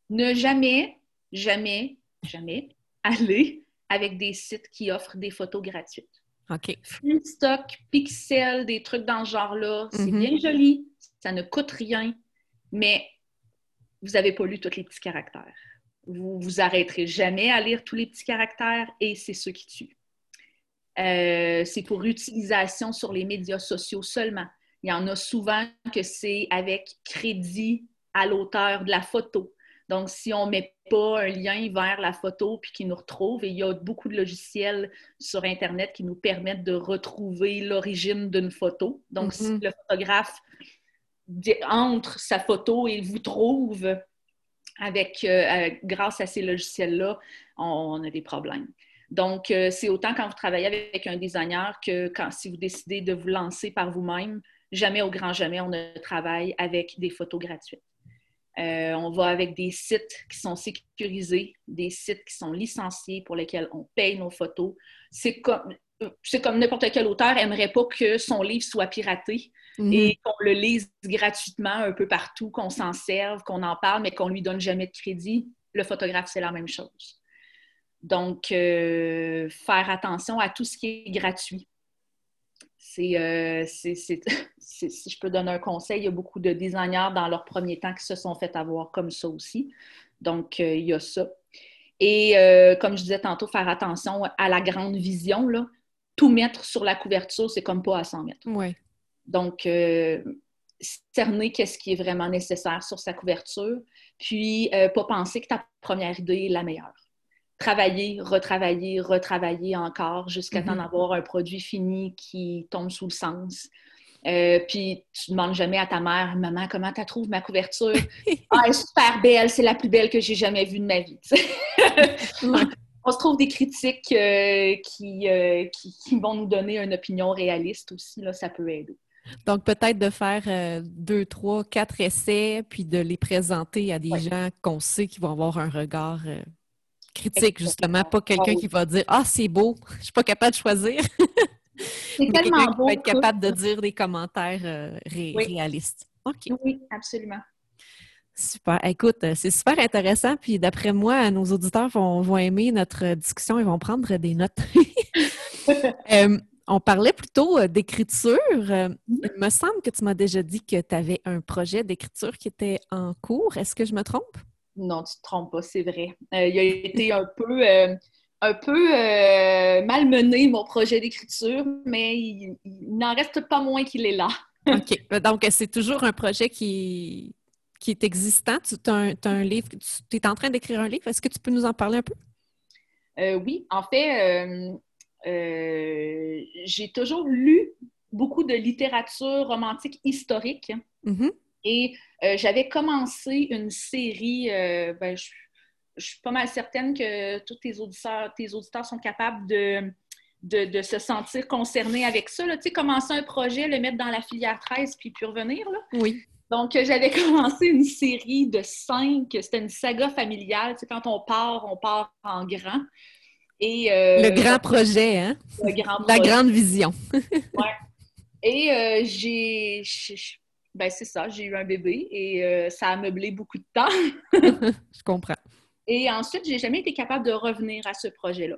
Speaker 4: ne jamais, jamais, jamais aller avec des sites qui offrent des photos gratuites.
Speaker 3: OK.
Speaker 4: stock, Pixel, des trucs dans ce genre-là, c'est mhm. bien joli, ça ne coûte rien, mais vous n'avez pas lu tous les petits caractères. Vous vous arrêterez jamais à lire tous les petits caractères et c'est ce qui tue. Euh, c'est pour utilisation sur les médias sociaux seulement. Il y en a souvent que c'est avec crédit à l'auteur de la photo. Donc, si on ne met pas un lien vers la photo puis qu'il nous retrouve, et il y a beaucoup de logiciels sur Internet qui nous permettent de retrouver l'origine d'une photo. Donc, si mm-hmm. le photographe entre sa photo et vous trouve avec, euh, grâce à ces logiciels-là, on, a des problèmes. Donc, euh, c'est autant quand vous travaillez avec un designer que quand si vous décidez de vous lancer par vous-même, jamais au grand jamais on ne travaille avec des photos gratuites. Euh, on va avec des sites qui sont sécurisés, des sites qui sont licenciés pour lesquels on paye nos photos. C'est comme, c'est comme n'importe quel auteur n'aimerait pas que son livre soit piraté mhm. et qu'on le lise gratuitement un peu partout, qu'on s'en serve, qu'on en parle, mais qu'on lui donne jamais de crédit. Le photographe, c'est la même chose. Donc, euh, faire attention à tout ce qui est gratuit. Euh, c'est, si je peux donner un conseil, il y a beaucoup de designers dans leur premier temps qui se sont fait avoir comme ça aussi. Donc, euh, il y a ça. Et euh, comme je disais tantôt, faire attention à la grande vision. Là. Tout mettre sur la couverture, c'est comme pas à 100 mètres.
Speaker 3: Ouais.
Speaker 4: Donc, cerner qu'est-ce qui est vraiment nécessaire sur sa couverture, puis pas penser que ta première idée est la meilleure travailler, retravailler, retravailler encore jusqu'à temps mhm. d'avoir un produit fini qui tombe sous le sens. Euh, puis tu demandes jamais à ta mère, maman, comment tu trouves ma couverture? ah, elle est super belle, c'est la plus belle que j'ai jamais vue de ma vie. On se trouve des critiques euh, euh, qui, qui, vont nous donner une opinion réaliste aussi, là, ça peut aider.
Speaker 3: Donc, peut-être de faire deux, trois, quatre essais, puis de les présenter à des gens qu'on sait qui vont avoir un regard critique, justement, pas quelqu'un qui va dire Ah, c'est beau, je suis pas capable de choisir.
Speaker 4: C'est tellement beau.
Speaker 3: Qui va être capable de dire des commentaires euh, réalistes.
Speaker 4: Oui, absolument.
Speaker 3: Super. Écoute, euh, c'est super intéressant. Puis d'après moi, nos auditeurs vont, aimer notre discussion et vont prendre des notes. Euh, on parlait plutôt d'écriture. Mm-hmm. Il me semble que tu m'as déjà dit que tu avais un projet d'écriture qui était en cours. Est-ce que je me trompe?
Speaker 4: Non, tu te trompes pas, c'est vrai. Euh, il a été un peu, euh, un peu euh, malmené, mon projet d'écriture, mais il, n'en reste pas moins qu'il est là.
Speaker 3: OK. Donc, c'est toujours un projet qui, qui est existant. Tu as un, livre, tu es en train d'écrire un livre. Est-ce que tu peux nous en parler un peu?
Speaker 4: oui, en fait, j'ai toujours lu beaucoup de littérature romantique historique. Mm-hmm. Et euh, j'avais commencé une série, euh, ben, je, suis pas mal certaine que tous tes auditeurs, tes auditeurs sont capables de, de, se sentir concernés avec ça. Tu sais, commencer un projet, le mettre dans la filière 13 puis puis revenir. Là.
Speaker 3: Oui.
Speaker 4: Donc, euh, j'avais commencé une série de cinq. C'était une saga familiale. Tu sais, quand on part, on part en grand.
Speaker 3: Et, le grand projet, hein? Le grand projet. La grande vision.
Speaker 4: ouais. Et j'ai ben c'est ça, j'ai eu un bébé et euh, ça a meublé beaucoup de temps.
Speaker 3: je comprends.
Speaker 4: Et ensuite, j'ai jamais été capable de revenir à ce projet-là.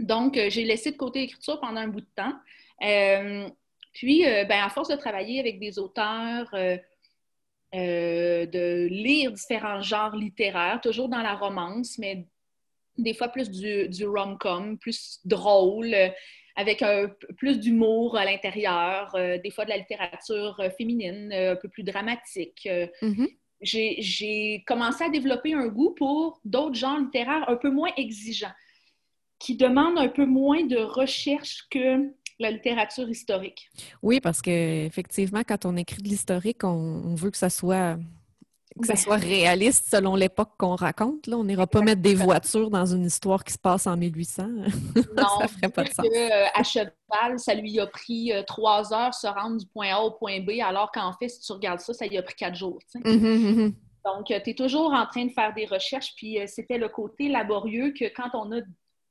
Speaker 4: Donc, euh, j'ai laissé de côté l'écriture pendant un bout de temps. Euh, puis, ben, à force de travailler avec des auteurs, de lire différents genres littéraires, toujours dans la romance, mais des fois plus du, du rom-com, plus drôle, avec un, plus d'humour à l'intérieur, euh, des fois de la littérature euh, féminine, euh, un peu plus dramatique. Mm-hmm. J'ai commencé à développer un goût pour d'autres genres littéraires un peu moins exigeants, qui demandent un peu moins de recherche que la littérature historique.
Speaker 3: Oui, parce qu'effectivement, quand on écrit de l'historique, on, veut que ça soit que ça soit réaliste selon l'époque qu'on raconte. Là. On n'ira pas mettre des voitures dans une histoire qui se passe en 1800.
Speaker 4: Non, ça ferait pas de sens. Euh, à cheval, ça lui a pris euh, trois heures se rendre du point A au point B, alors qu'en fait, si tu regardes ça, ça lui a pris quatre jours. Mm-hmm, mm-hmm. Donc, euh, tu es toujours en train de faire des recherches, puis c'était le côté laborieux que quand on a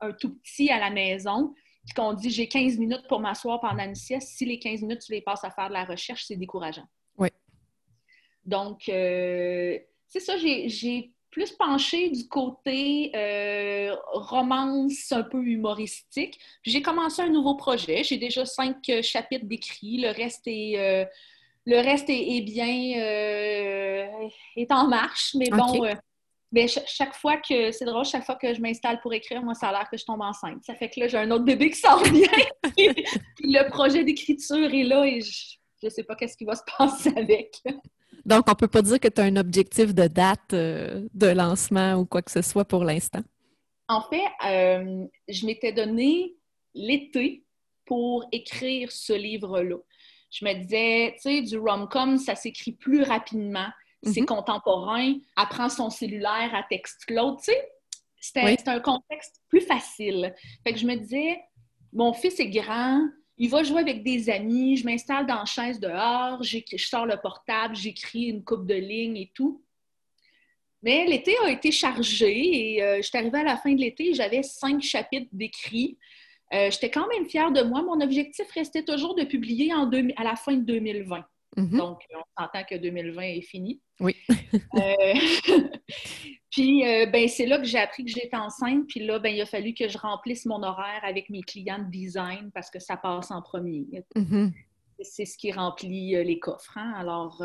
Speaker 4: un tout petit à la maison, puis qu'on dit j'ai 15 minutes pour m'asseoir pendant une sieste, si les 15 minutes, tu les passes à faire de la recherche, c'est décourageant. Donc, euh, c'est ça, j'ai plus penché du côté euh, romance un peu humoristique. J'ai commencé un nouveau projet. J'ai déjà cinq chapitres d'écrits. Le reste est, euh, le reste est, bien, est en marche. Mais bon, mais chaque fois que, c'est drôle, chaque fois que je m'installe pour écrire, moi, ça a l'air que je tombe enceinte. Ça fait que là, j'ai un autre bébé qui s'en vient. le projet d'écriture est là et je ne sais pas qu'est-ce qui va se passer avec.
Speaker 3: Donc, on ne peut pas dire que tu as un objectif de date euh, de lancement ou quoi que ce soit pour l'instant.
Speaker 4: En fait, euh, je m'étais donné l'été pour écrire ce livre-là. Je me disais, tu sais, du rom-com, ça s'écrit plus rapidement, c'est mhm. contemporain, apprend son cellulaire à texte Claude, tu sais, c'était un contexte plus facile. Fait que je me disais, mon fils est grand, il va jouer avec des amis, je m'installe dans la chaise dehors, je sors le portable, j'écris une coupe de lignes et tout. Mais l'été a été chargé et euh, je suis arrivée à la fin de l'été, j'avais cinq chapitres d'écrits. Euh, j'étais quand même fière de moi. Mon objectif restait toujours de publier en à la fin de 2020. Mm-hmm. Donc, on s'entend que 2020 est fini.
Speaker 3: Oui.
Speaker 4: Euh, puis, euh, ben, c'est là que j'ai appris que j'étais enceinte. Puis là, ben, il a fallu que je remplisse mon horaire avec mes clients de design parce que ça passe en premier. Mm-hmm. C'est ce qui remplit euh, les coffres. Hein. Alors,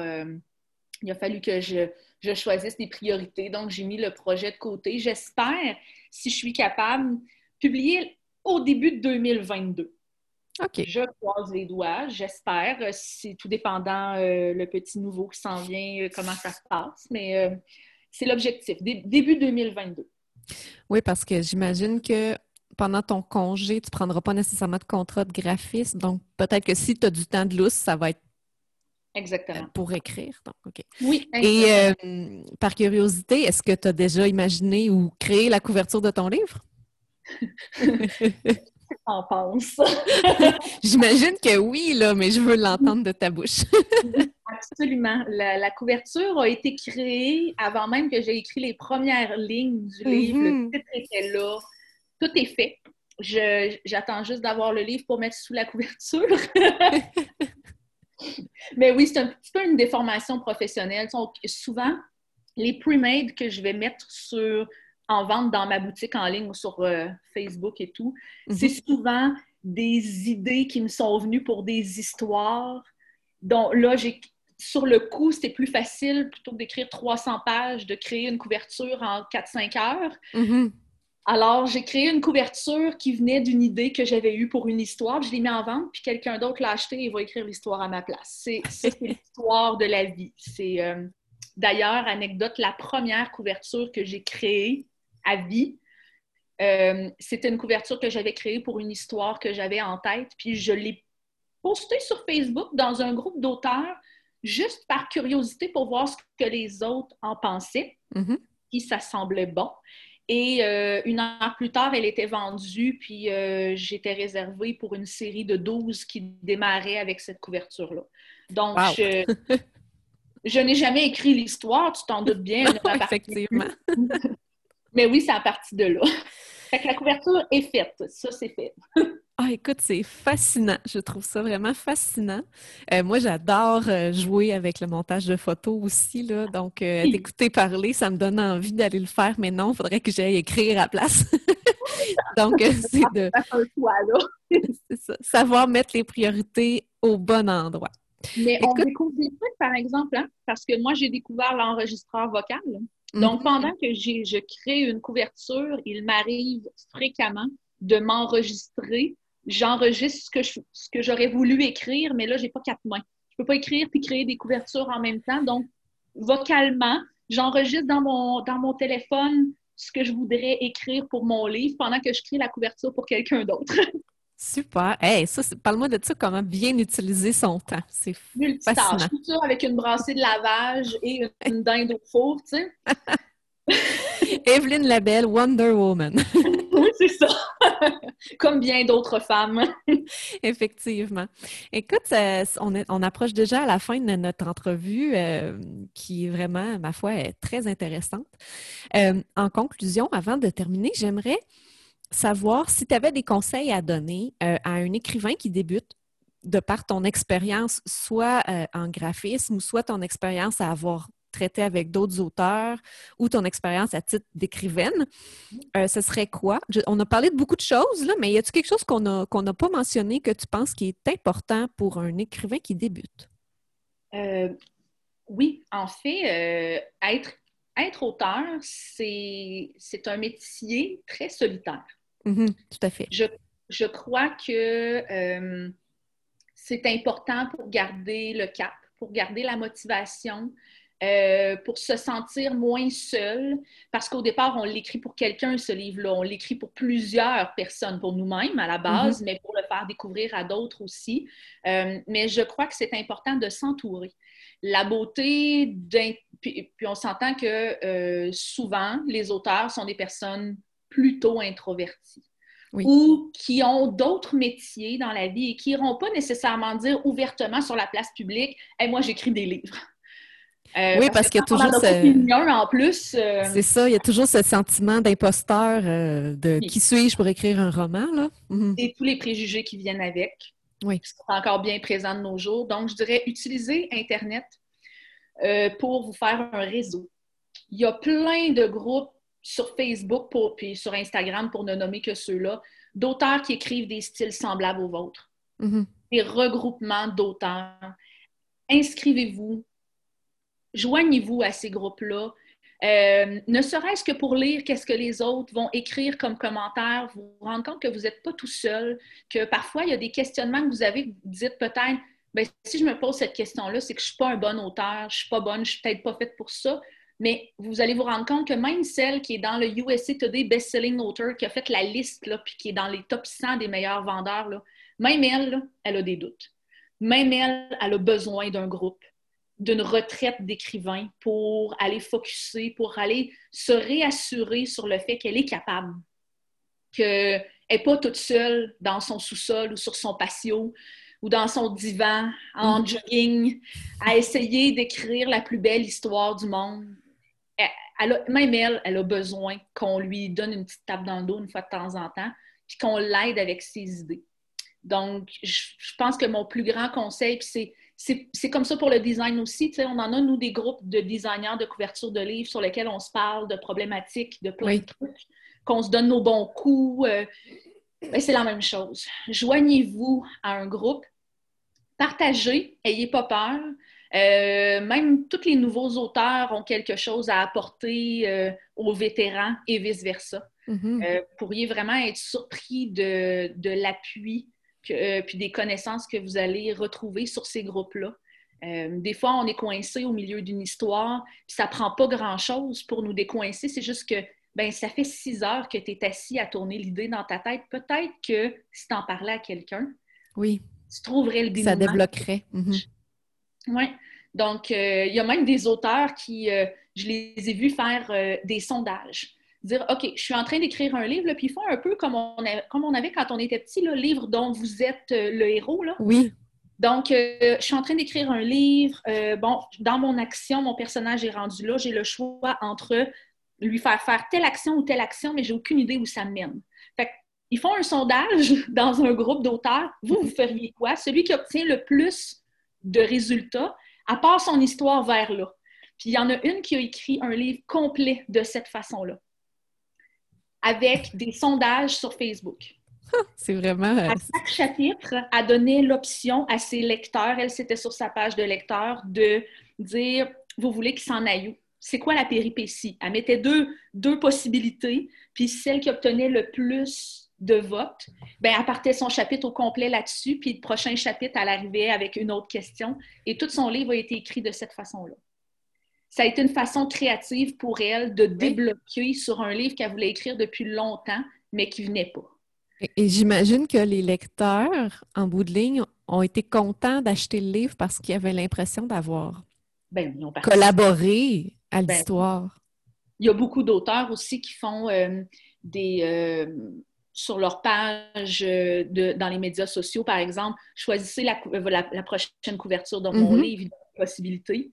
Speaker 4: il a fallu que je, je, choisisse des priorités. Donc, j'ai mis le projet de côté. J'espère, si je suis capable, publier au début de 2022. Je croise les doigts, j'espère. C'est tout dépendant euh, le petit nouveau qui s'en vient, euh, comment ça se passe, mais euh, c'est l'objectif, début 2022.
Speaker 3: Oui, parce que j'imagine que pendant ton congé, tu ne prendras pas nécessairement de contrat de graphiste, donc peut-être que si tu as du temps de lousse, ça va être
Speaker 4: Exactement.
Speaker 3: Pour écrire. Donc, OK.
Speaker 4: Oui.
Speaker 3: Et par curiosité, est-ce que tu as déjà imaginé ou créé la couverture de ton livre?
Speaker 4: en penses?
Speaker 3: J'imagine que oui, là, mais je veux l'entendre de ta bouche.
Speaker 4: Absolument. La, couverture a été créée avant même que j'ai écrit les premières lignes du livre. Le mhm. titre était là. Tout est fait. J'attends juste d'avoir le livre pour mettre sous la couverture. mais oui, c'est un petit peu une déformation professionnelle. souvent, les pre-made que je vais mettre sur en vente dans ma boutique en ligne ou sur euh, Facebook et tout, mhm. c'est souvent des idées qui me sont venues pour des histoires. Donc là, j'ai sur le coup, c'était plus facile, plutôt que d'écrire 300 pages, de créer une couverture en 4-5 heures. Mhm. Alors, j'ai créé une couverture qui venait d'une idée que j'avais eue pour une histoire. Je l'ai mis en vente, puis quelqu'un d'autre l'a acheté et va écrire l'histoire à ma place. C'est l'histoire de la vie. C'est euh, d'ailleurs, anecdote, la première couverture que j'ai créée à vie. Euh, c'était une couverture que j'avais créée pour une histoire que j'avais en tête, puis je l'ai postée sur Facebook dans un groupe d'auteurs juste par curiosité pour voir ce que les autres en pensaient, mm si ça semblait bon. Et euh, une heure plus tard, elle était vendue, puis euh, j'étais réservée pour une série de 12 qui démarrait avec cette couverture-là. Donc, je, n'ai jamais écrit l'histoire, tu t'en doutes bien.
Speaker 3: Effectivement.
Speaker 4: Mais oui, c'est à partir de là. fait que la couverture est faite. Ça, c'est fait.
Speaker 3: Ah, écoute, c'est fascinant. Je trouve ça vraiment fascinant. Euh, moi, j'adore euh, jouer avec le montage de photos aussi. Là. Donc, euh, d'écouter parler, ça me donne envie d'aller le faire, mais non, il faudrait que j'aille écrire à place. Donc, c'est de. c'est ça. Savoir mettre les priorités au bon endroit.
Speaker 4: Mais on découvre des trucs, par exemple, hein, parce que moi, j'ai découvert l'enregistreur vocal. Donc, mhm. pendant que je crée une couverture, il m'arrive fréquemment de m'enregistrer. J'enregistre ce que, j'aurais voulu écrire, mais là, je n'ai pas quatre mains. Je ne peux pas écrire puis créer des couvertures en même temps. Donc, vocalement, j'enregistre dans mon, dans mon téléphone ce que je voudrais écrire pour mon livre pendant que je crée la couverture pour quelqu'un d'autre.
Speaker 3: Super. Hey, ça, parle-moi de ça, comment bien utiliser son temps. C'est fascinant.
Speaker 4: Tout ça avec une brassée de lavage et une dinde au four, tu sais.
Speaker 3: Evelyne Labelle, Wonder Woman.
Speaker 4: c'est ça. Comme bien d'autres femmes.
Speaker 3: Effectivement. Écoute, on, approche déjà à la fin de notre entrevue euh, qui est vraiment, ma foi, est très intéressante. Euh, en conclusion, avant de terminer, j'aimerais savoir si tu avais des conseils à donner euh, à un écrivain qui débute de par ton expérience, soit en graphisme soit ton expérience à avoir traiter avec d'autres auteurs ou ton expérience à titre d'écrivaine, euh, ce serait quoi? on a parlé de beaucoup de choses, là, mais y a-t-il quelque chose qu'on n'a qu'on pas mentionné que tu penses qui est important pour un écrivain qui débute?
Speaker 4: Euh, oui, en fait, euh, être, être auteur, c'est un métier très solitaire.
Speaker 3: Mm-hmm, tout à fait.
Speaker 4: Je, je crois que c'est important pour garder le cap, pour garder la motivation, euh, pour se sentir moins seul, parce qu'au départ, on l'écrit pour quelqu'un, ce livre-là. On l'écrit pour plusieurs personnes, pour nous-mêmes à la base, mhm. mais pour le faire découvrir à d'autres aussi. Euh, mais je crois que c'est important de s'entourer. La beauté, puis, puis, on s'entend que euh, souvent, les auteurs sont des personnes plutôt introverties. ou qui ont d'autres métiers dans la vie et qui n'iront pas nécessairement dire ouvertement sur la place publique hey, moi j'écris des livres
Speaker 3: euh, oui, parce, qu'il y a toujours
Speaker 4: ce... en plus. Euh,
Speaker 3: C'est ça, il y a toujours ce sentiment d'imposteur euh, de qui suis-je pour écrire un roman, là?
Speaker 4: Mhm. Et tous les préjugés qui viennent avec.
Speaker 3: Oui.
Speaker 4: Qui sont encore bien présents de nos jours. Donc, je dirais utiliser Internet pour vous faire un réseau. Il y a plein de groupes sur Facebook pour, puis sur Instagram, pour ne nommer que ceux-là, d'auteurs qui écrivent des styles semblables aux vôtres.
Speaker 3: Mhm.
Speaker 4: Des regroupements d'auteurs. Inscrivez-vous, joignez-vous à ces groupes-là. Euh, ne serait-ce que pour lire qu'est-ce que les autres vont écrire comme commentaires, vous vous rendez compte que vous n'êtes pas tout seul, que parfois il y a des questionnements que vous avez, vous dites peut-être, ben, si je me pose cette question-là, c'est que je ne suis pas un bon auteur, je ne suis pas bonne, je ne suis peut-être pas faite pour ça. Mais vous allez vous rendre compte que même celle qui est dans le USA Today Best-Selling Author, qui a fait la liste, là, puis qui est dans les top 100 des meilleurs vendeurs, là, même elle, elle a des doutes. Même elle, elle a besoin d'un groupe d'une retraite d'écrivain pour aller focuser, pour aller se réassurer sur le fait qu'elle est capable, qu'elle n'est pas toute seule dans son sous-sol ou sur son patio ou dans son divan en mm. jogging à essayer d'écrire la plus belle histoire du monde. Elle, même elle, elle a besoin qu'on lui donne une petite tape dans le dos une fois de temps en temps, puis qu'on l'aide avec ses idées. Donc, je, je pense que mon plus grand conseil, c'est c'est comme ça pour le design aussi. On en a, nous, des groupes de designers de couverture de livres sur lesquels on se parle de problématiques, de plein de trucs, qu'on se donne nos bons coups. Euh, ben, c'est la même chose. Joignez-vous à un groupe, partagez, ayez pas peur. Euh, même tous les nouveaux auteurs ont quelque chose à apporter euh, aux vétérans et vice-versa.
Speaker 3: Mm-hmm.
Speaker 4: vous pourriez vraiment être surpris de, de l'appui euh, puis des connaissances que vous allez retrouver sur ces groupes-là. Euh, des fois, on est coincé au milieu d'une histoire, puis ça prend pas grand-chose pour nous décoincer. C'est juste que ben, ça fait six heures que tu es assis à tourner l'idée dans ta tête. Peut-être que si tu en parlais à quelqu'un,
Speaker 3: oui.
Speaker 4: tu trouverais le dénouement.
Speaker 3: Ça débloquerait. Mhm.
Speaker 4: Oui. Donc, euh, il y a même des auteurs qui, je les ai vus faire des sondages dire OK, je suis en train d'écrire un livre, puis ils font un peu comme on, comme on avait quand on était petit, le livre dont vous êtes euh, le héros. Là.
Speaker 3: Oui.
Speaker 4: Donc, euh, je suis en train d'écrire un livre. Euh, bon, dans mon action, mon personnage est rendu là. J'ai le choix entre lui faire faire telle action ou telle action, mais j'ai aucune idée où ça mène. Fait ils font un sondage dans un groupe d'auteurs. Vous, vous feriez quoi? Celui qui obtient le plus de résultats, à part son histoire vers là. Puis il y en a une qui a écrit un livre complet de cette façon-là avec des sondages sur Facebook.
Speaker 3: C'est vraiment.
Speaker 4: À chaque chapitre, a donné l'option à ses lecteurs, elle c'était sur sa page de lecteur, de dire Vous voulez qu'il s'en aille où? C'est quoi la péripétie Elle mettait deux, deux possibilités, puis celle qui obtenait le plus de votes, ben, elle partait son chapitre au complet là-dessus, puis le prochain chapitre, elle arrivait avec une autre question. Et tout son livre a été écrit de cette façon-là ça a été une façon créative pour elle de débloquer sur un livre qu'elle voulait écrire depuis longtemps, mais qui venait pas.
Speaker 3: Et, j'imagine que les lecteurs, en bout de ligne, ont été contents d'acheter le livre parce qu'ils avaient l'impression d'avoir ben, collaboré à ben, l'histoire.
Speaker 4: il y a beaucoup d'auteurs aussi qui font euh, des euh, sur leur page euh, de, dans les médias sociaux, par exemple, choisissez la, la, prochaine couverture de mon mm-hmm. livre, possibilité.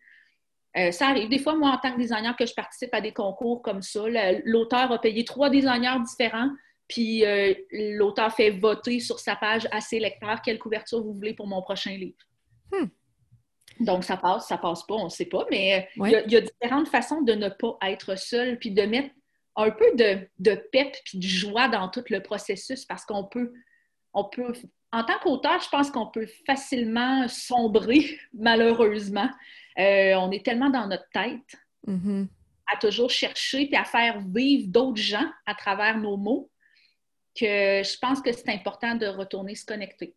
Speaker 4: Ça arrive. Des fois, moi, en tant que designer, que je participe à des concours comme ça, l'auteur a payé trois designers différents puis euh, l'auteur fait voter sur sa page à ses lecteurs quelle couverture vous voulez pour mon prochain livre. Hmm. Donc, ça passe, ça passe pas, on ne sait pas, mais euh, il y, a différentes façons de ne pas être seul, puis de mettre un peu de, de pep puis de joie dans tout le processus parce qu'on peut, on peut, en tant qu'auteur, je pense qu'on peut facilement sombrer, malheureusement. Euh, on est tellement dans notre tête mm-hmm. à toujours chercher puis à faire vivre d'autres gens à travers nos mots que je pense que c'est important de retourner se connecter.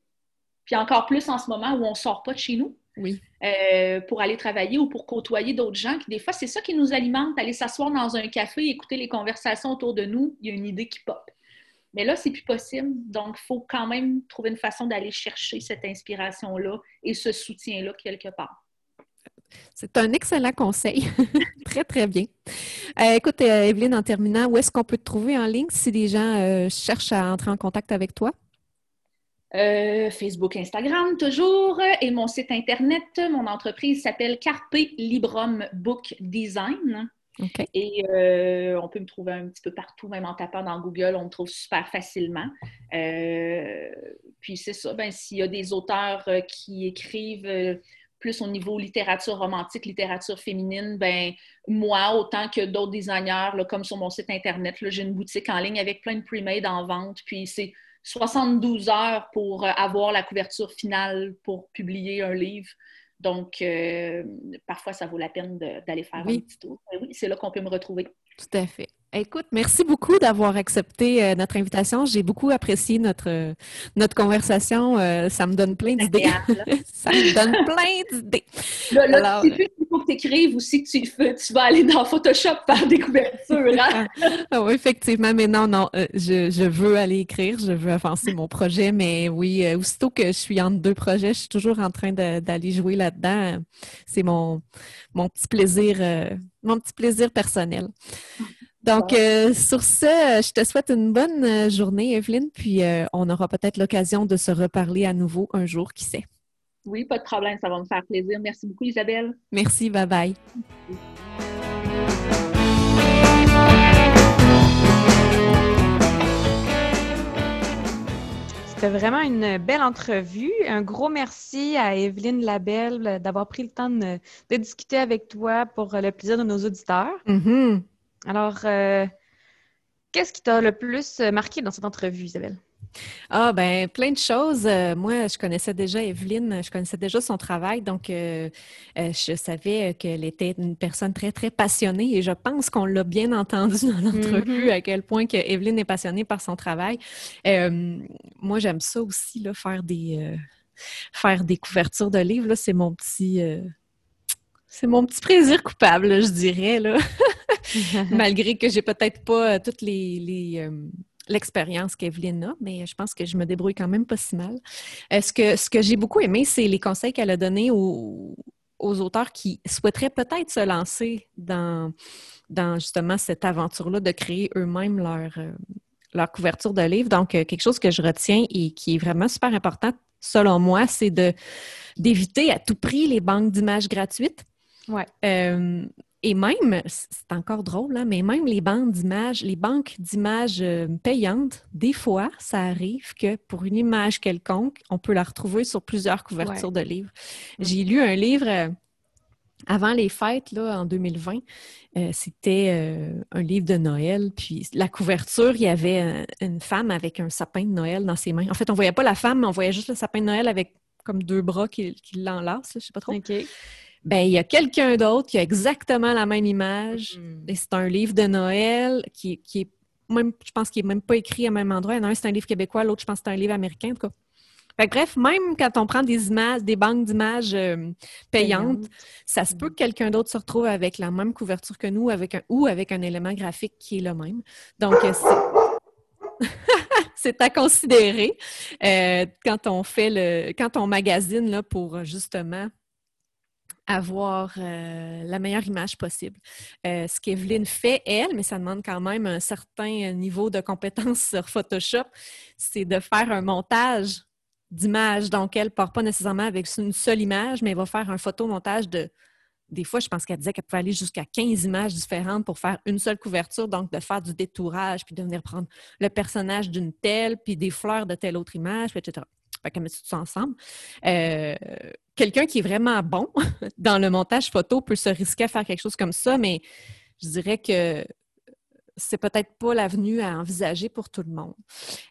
Speaker 4: Puis encore plus en ce moment où on ne sort pas de chez nous
Speaker 3: oui.
Speaker 4: Euh, pour aller travailler ou pour côtoyer d'autres gens. Qui, des fois, c'est ça qui nous alimente, aller s'asseoir dans un café, écouter les conversations autour de nous, il y a une idée qui pop. Mais là, c'est plus possible. Donc, il faut quand même trouver une façon d'aller chercher cette inspiration-là et ce soutien-là quelque part.
Speaker 3: C'est un excellent conseil. très, très bien. Euh, écoute, euh, Evelyne, en terminant, où est-ce qu'on peut te trouver en ligne si des gens euh, cherchent à entrer en contact avec toi?
Speaker 4: Facebook, Instagram, toujours. Et mon site Internet, mon entreprise s'appelle Carpe Librum Book Design. Et on peut me trouver un petit peu partout, même en tapant dans Google, on me trouve super facilement. puis c'est ça, ben, s'il y a des auteurs qui écrivent plus au niveau littérature romantique, littérature féminine, ben moi, autant que d'autres designers, comme sur mon site Internet, j'ai une boutique en ligne avec plein de pre-made en vente. Puis c'est 72 heures pour euh, avoir la couverture finale pour publier un livre. Donc, euh, parfois, ça vaut la peine d'aller faire un petit tour. Ben oui, c'est là qu'on peut me retrouver.
Speaker 3: Tout à fait. Écoute, merci beaucoup d'avoir accepté euh, notre invitation. J'ai beaucoup apprécié notre, euh, notre conversation. Euh, ça me donne plein d'idées. ça me donne plein d'idées.
Speaker 4: Là, là tu sais il faut que tu écrives aussi que tu, tu, vas aller dans Photoshop faire des couvertures. Hein?
Speaker 3: ah, oui, effectivement. Mais non, non, je, je, veux aller écrire, je veux avancer mon projet. Mais oui, aussitôt que je suis entre deux projets, je suis toujours en train d'aller jouer là-dedans. C'est mon, mon petit plaisir, mon petit plaisir personnel. Donc, euh, sur ce, je te souhaite une bonne euh, journée, Evelyne, puis euh, on aura peut-être l'occasion de se reparler à nouveau un jour, qui sait.
Speaker 4: Oui, pas de problème, ça va me faire plaisir. Merci beaucoup, Isabelle.
Speaker 3: Merci, bye bye.
Speaker 2: C'était vraiment une belle entrevue. Un gros merci à Evelyne Labelle d'avoir pris le temps de, discuter avec toi pour le plaisir de nos auditeurs.
Speaker 3: Mm-hmm.
Speaker 2: Alors, euh, qu'est-ce qui t'a le plus marqué dans cette entrevue, Isabelle?
Speaker 3: Ah, ben, plein de choses. Euh, moi, je connaissais déjà Evelyne, je connaissais déjà son travail, donc euh, je savais qu'elle était une personne très, très passionnée et je pense qu'on l'a bien entendu dans l'entrevue, mm-hmm. à quel point que Evelyne est passionnée par son travail. moi, j'aime ça aussi, là, faire des, faire des couvertures de livres. C'est mon petit c'est mon petit plaisir coupable, je dirais, là. Malgré que j'ai peut-être pas euh, toute les, euh, l'expérience qu'Evelyne a, mais je pense que je me débrouille quand même pas si mal. Euh, ce que, ce que j'ai beaucoup aimé, c'est les conseils qu'elle a donnés aux, auteurs qui souhaiteraient peut-être se lancer dans, dans justement cette aventure-là de créer eux-mêmes leur, leur couverture de livre. Donc, quelque chose que je retiens et qui est vraiment super important, selon moi, c'est de d'éviter à tout prix les banques d'images gratuites.
Speaker 2: Ouais.
Speaker 3: Euh, et même, c'est encore drôle, hein, mais même les banques d'images, les banques d'images euh, payantes, des fois, ça arrive que pour une image quelconque, on peut la retrouver sur plusieurs couvertures de livres. Mm. J'ai lu un livre euh, avant les fêtes, là, en 2020. C'était un livre de Noël. Puis la couverture, il y avait une femme avec un sapin de Noël dans ses mains. En fait, on ne voyait pas la femme, mais on voyait juste le sapin de Noël avec comme deux bras qui, qui l'enlacent, je ne sais pas trop.
Speaker 2: OK
Speaker 3: ben il y a quelqu'un d'autre qui a exactement la même image. Mm. Et c'est un livre de Noël qui, qui est même, je pense qu'il n'est même pas écrit au même endroit. Un, c'est un livre québécois, l'autre, je pense que c'est un livre américain, en tout cas. bref, même quand on prend des images, des banques d'images euh, payantes, ça se peut mm. que quelqu'un d'autre se retrouve avec la même couverture que nous, avec un ou avec un élément graphique qui est le même. Donc, euh, c'est c'est à considérer euh, quand on fait le, quand on magasine là, pour justement avoir euh, la meilleure image possible. Euh, ce qu'Evelyne fait, elle, mais ça demande quand même un certain niveau de compétence sur Photoshop, c'est de faire un montage d'images. Donc, elle ne part pas nécessairement avec une seule image, mais elle va faire un photomontage de des fois, je pense qu'elle disait qu'elle pouvait aller jusqu'à 15 images différentes pour faire une seule couverture, donc de faire du détourage, puis de venir prendre le personnage d'une telle, puis des fleurs de telle autre image, etc. Fait qu'elle met tout ça ensemble. Euh, quelqu'un qui est vraiment bon dans le montage photo peut se risquer à faire quelque chose comme ça, mais je dirais que c'est peut-être pas l'avenue à envisager pour tout le monde.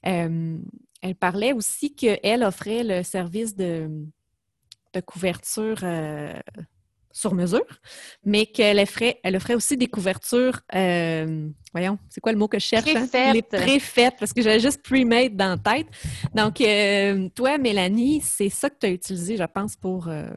Speaker 3: Euh, elle parlait aussi qu'elle offrait le service de, couverture euh, sur mesure, mais qu'elle ferait, elle aussi des couvertures, euh, voyons, c'est quoi le mot que je cherche?
Speaker 2: Hein?
Speaker 3: Les préfaites, parce que j'avais juste pre-made dans la tête. Donc, euh, toi, Mélanie, c'est ça que tu as utilisé, je pense, pour euh,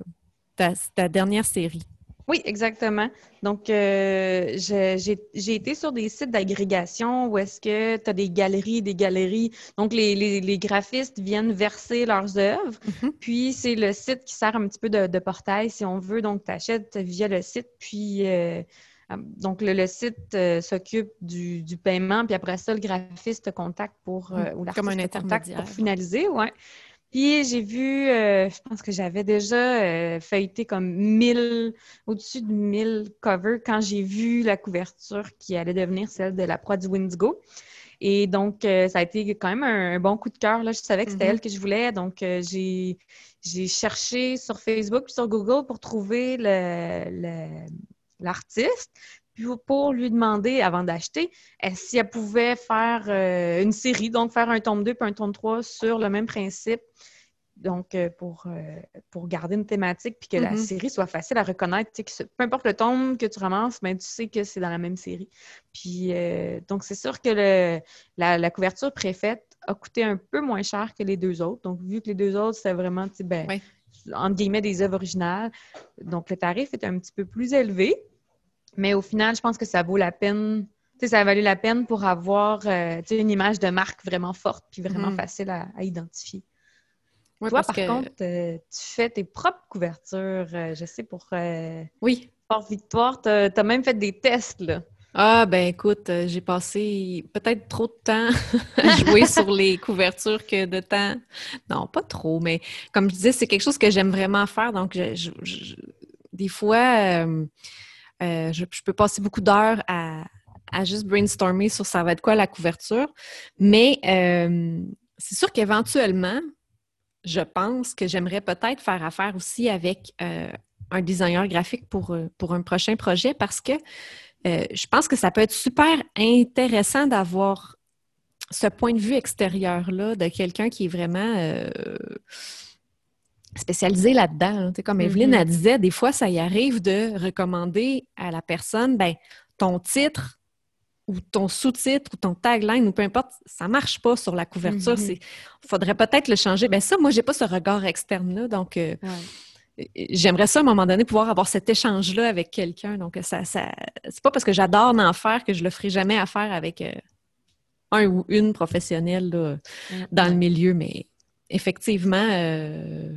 Speaker 3: ta, dernière série.
Speaker 2: Oui, exactement. Donc, euh, j'ai été sur des sites d'agrégation où est-ce que tu as des galeries, des galeries. Donc, les, graphistes viennent verser leurs œuvres. Mm-hmm. Puis, c'est le site qui sert un petit peu de, portail, si on veut. Donc, tu achètes via le site. Puis, euh, donc, le, site euh, s'occupe du, paiement. Puis après ça, le graphiste te contacte pour,
Speaker 3: mm.
Speaker 2: ou
Speaker 3: Comme un
Speaker 2: pour finaliser. Ouais. Puis j'ai vu, euh, je pense que j'avais déjà euh, feuilleté comme 1000, au-dessus de 1000 covers quand j'ai vu la couverture qui allait devenir celle de la proie du Windigo. Et donc, euh, ça a été quand même un, bon coup de cœur. Là. Je savais que c'était mm-hmm. elle que je voulais. Donc, j'ai, cherché sur Facebook puis sur Google pour trouver l'artiste pour lui demander, avant d'acheter, si elle pouvait faire euh, une série, donc faire un tome 2 puis un tome 3 sur le même principe. Donc, euh, pour, euh, pour garder une thématique puis que la mm-hmm. série soit facile à reconnaître. Que peu importe le tome que tu ramasses, ben, tu sais que c'est dans la même série. Puis, donc, c'est sûr que le, la, couverture préfaite a coûté un peu moins cher que les deux autres. Donc, vu que les deux autres, c'est vraiment, ben, entre guillemets, des œuvres originales. Donc, le tarif est un petit peu plus élevé. Mais au final, je pense que ça vaut la peine. ça a valu la peine pour avoir euh, une image de marque vraiment forte puis vraiment mm. facile à, identifier. Toi, par contre, euh, tu fais tes propres couvertures, euh, je sais, pour
Speaker 3: oui.
Speaker 2: Fort Victoire. Tu as, même fait des tests, là.
Speaker 3: Ah, ben écoute, j'ai passé peut-être trop de temps à jouer sur les couvertures que de temps. Non, pas trop, mais comme je disais, c'est quelque chose que j'aime vraiment faire. Donc, des fois, euh, je, peux passer beaucoup d'heures à, juste brainstormer sur ça va être quoi la couverture. Mais euh, c'est sûr qu'éventuellement, je pense que j'aimerais peut-être faire affaire aussi avec euh, un designer graphique pour, pour un prochain projet parce que je pense que ça peut être super intéressant d'avoir ce point de vue extérieur-là de quelqu'un qui est vraiment spécialisé là-dedans. Comme Evelyne mm-hmm. disait, des fois, ça y arrive de recommander à la personne, ben, ton titre ou ton sous-titre ou ton tagline ou peu importe, ça marche pas sur la couverture. Il mm-hmm. faudrait peut-être le changer. Ben ça, moi, j'ai pas ce regard externe-là, donc euh, j'aimerais ça à un moment donné pouvoir avoir cet échange-là avec quelqu'un. Donc ça, ça c'est pas parce que j'adore en faire que je le ferai jamais affaire avec euh, un ou une professionnelle dans le milieu, mais effectivement. Euh,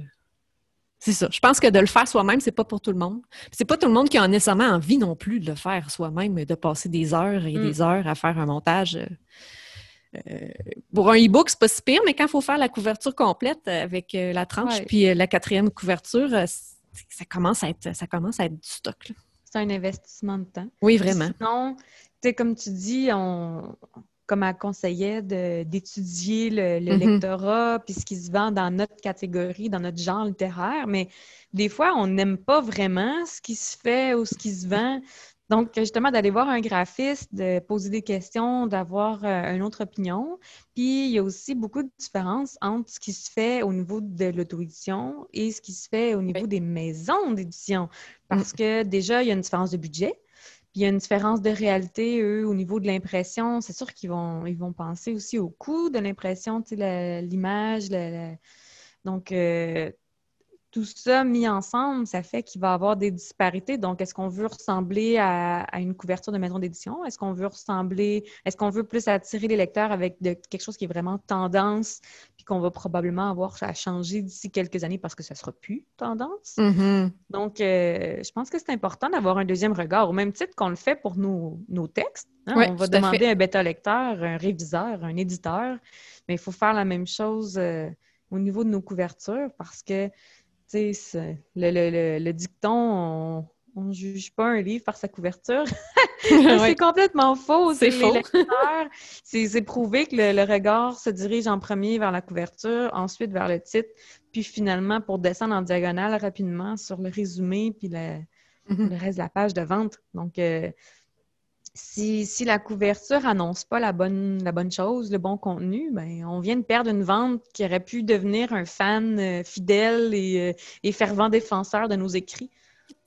Speaker 3: c'est ça. Je pense que de le faire soi-même, c'est pas pour tout le monde. C'est pas tout le monde qui a nécessairement envie non plus de le faire soi-même, de passer des heures et des mm. heures à faire un montage. Euh, euh, pour un e-book, c'est pas si pire, mais quand il faut faire la couverture complète avec euh, la tranche puis la quatrième couverture, ça commence à être ça commence à être du stock.
Speaker 2: C'est un investissement de temps.
Speaker 3: Oui, vraiment.
Speaker 2: Sinon, comme tu dis, on, comme elle conseillait, d'étudier le, mm-hmm. lectorat, puis ce qui se vend dans notre catégorie, dans notre genre littéraire. Mais des fois, on n'aime pas vraiment ce qui se fait ou ce qui se vend. Donc, justement, d'aller voir un graphiste, de poser des questions, d'avoir euh, une autre opinion. Puis, il y a aussi beaucoup de différences entre ce qui se fait au niveau de l'auto-édition et ce qui se fait au niveau des maisons d'édition. Parce mm. que déjà, il y a une différence de budget. Puis il y a une différence de réalité, eux, au niveau de l'impression. C'est sûr qu'ils vont, ils vont penser aussi au coût de l'impression, l'image. Donc, euh, tout ça mis ensemble, ça fait qu'il va y avoir des disparités. Donc, est-ce qu'on veut ressembler à, une couverture de maison d'édition? Est-ce qu'on veut ressembler, est-ce qu'on veut plus attirer les lecteurs avec quelque chose qui est vraiment tendance, puis qu'on va probablement avoir à changer d'ici quelques années parce que ça sera plus tendance?
Speaker 3: Mm-hmm.
Speaker 2: Donc, euh, je pense que c'est important d'avoir un deuxième regard, au même titre qu'on le fait pour nos, textes. Hein. on va demander un bêta-lecteur, un réviseur, un éditeur, mais il faut faire la même chose euh, au niveau de nos couvertures parce que le, le, le, dicton, on ne juge pas un livre par sa couverture. c'est complètement faux.
Speaker 3: C'est faux.
Speaker 2: c'est prouvé que le, regard se dirige en premier vers la couverture, ensuite vers le titre, puis finalement pour descendre en diagonale rapidement sur le résumé, puis mm-hmm. le reste de la page de vente. Donc, euh, si, la couverture annonce pas la bonne, la bonne chose, le bon contenu, ben, on vient de perdre une vente qui aurait pu devenir un fan euh, fidèle euh, et, fervent défenseur de nos écrits.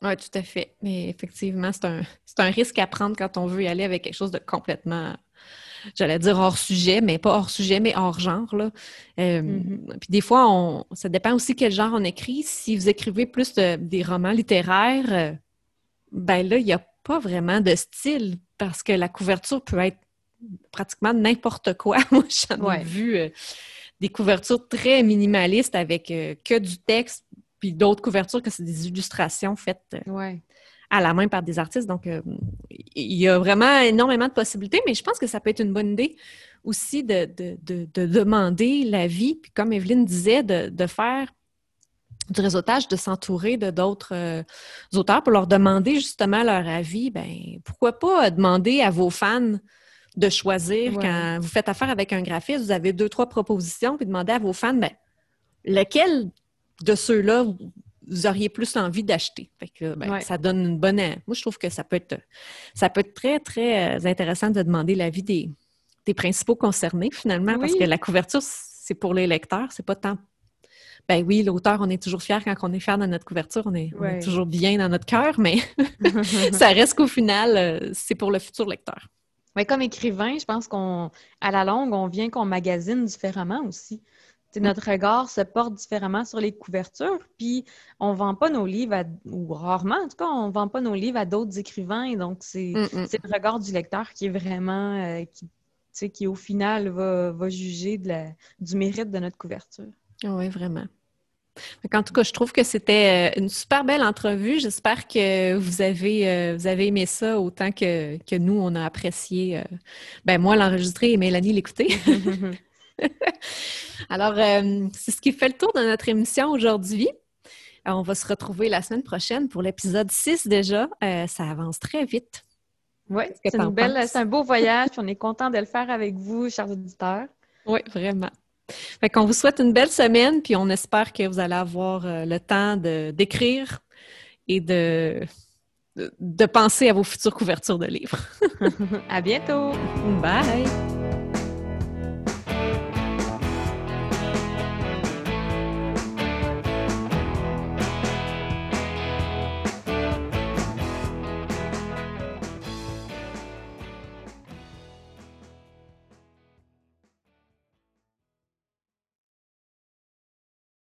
Speaker 3: Oui, tout à fait. Mais effectivement, c'est un, un, risque à prendre quand on veut y aller avec quelque chose de complètement, j'allais dire hors sujet, mais pas hors sujet, mais hors genre. Là. Euh, mm-hmm. Puis des fois, on, ça dépend aussi quel genre on écrit. Si vous écrivez plus des romans littéraires, ben là, il n'y a pas vraiment de style parce que la couverture peut être pratiquement n'importe quoi. Moi, j'en ai vu euh, des couvertures très minimalistes avec euh, que du texte, puis d'autres couvertures que c'est des illustrations faites
Speaker 2: euh,
Speaker 3: à la main par des artistes. Donc, il y a vraiment énormément de possibilités, mais je pense que ça peut être une bonne idée aussi de, de demander l'avis, puis comme Evelyne disait, de, faire du réseautage, de s'entourer de d'autres euh, auteurs pour leur demander justement leur avis. Ben, pourquoi pas demander à vos fans de choisir quand vous faites affaire avec un graphiste, vous avez deux, trois propositions, puis demander à vos fans, ben, lequel de ceux-là vous auriez plus envie d'acheter? Ben, ça donne une bonne. Moi, je trouve que ça peut être ça peut être très, très euh, intéressant de demander l'avis des, des principaux concernés, finalement, parce que la couverture, c'est pour les lecteurs, c'est pas tant ben oui, l'auteur, on est toujours fier quand on est fier de notre couverture, on est, toujours bien dans notre cœur, mais ça reste qu'au final, euh, c'est pour le futur lecteur.
Speaker 2: Mais comme écrivain, je pense qu'on, à la longue, on vient qu'on magasine différemment aussi. notre regard se porte différemment sur les couvertures, puis on vend pas nos livres, à, ou rarement en tout cas, on vend pas nos livres à d'autres écrivains, donc c'est mm, mm. le regard du lecteur qui est vraiment, euh, qui, qui au final va, va juger de la, du mérite de notre couverture.
Speaker 3: Oui, vraiment. En tout cas, je trouve que c'était euh, une super belle entrevue. J'espère que vous avez, euh, vous avez aimé ça autant que, que nous, on a apprécié, euh, ben moi, l'enregistrer et Mélanie l'écouter. Alors, c'est ce qui fait le tour de notre émission aujourd'hui. On va se retrouver la semaine prochaine pour l'épisode 6 déjà. ça avance très vite.
Speaker 2: Oui, c'est un beau voyage. on est content de le faire avec vous, chers auditeurs.
Speaker 3: Oui, vraiment. Fait qu'on vous souhaite une belle semaine, puis on espère que vous allez avoir euh, le temps d'écrire et de, de penser à vos futures couvertures de livres.
Speaker 2: à bientôt!
Speaker 3: Bye!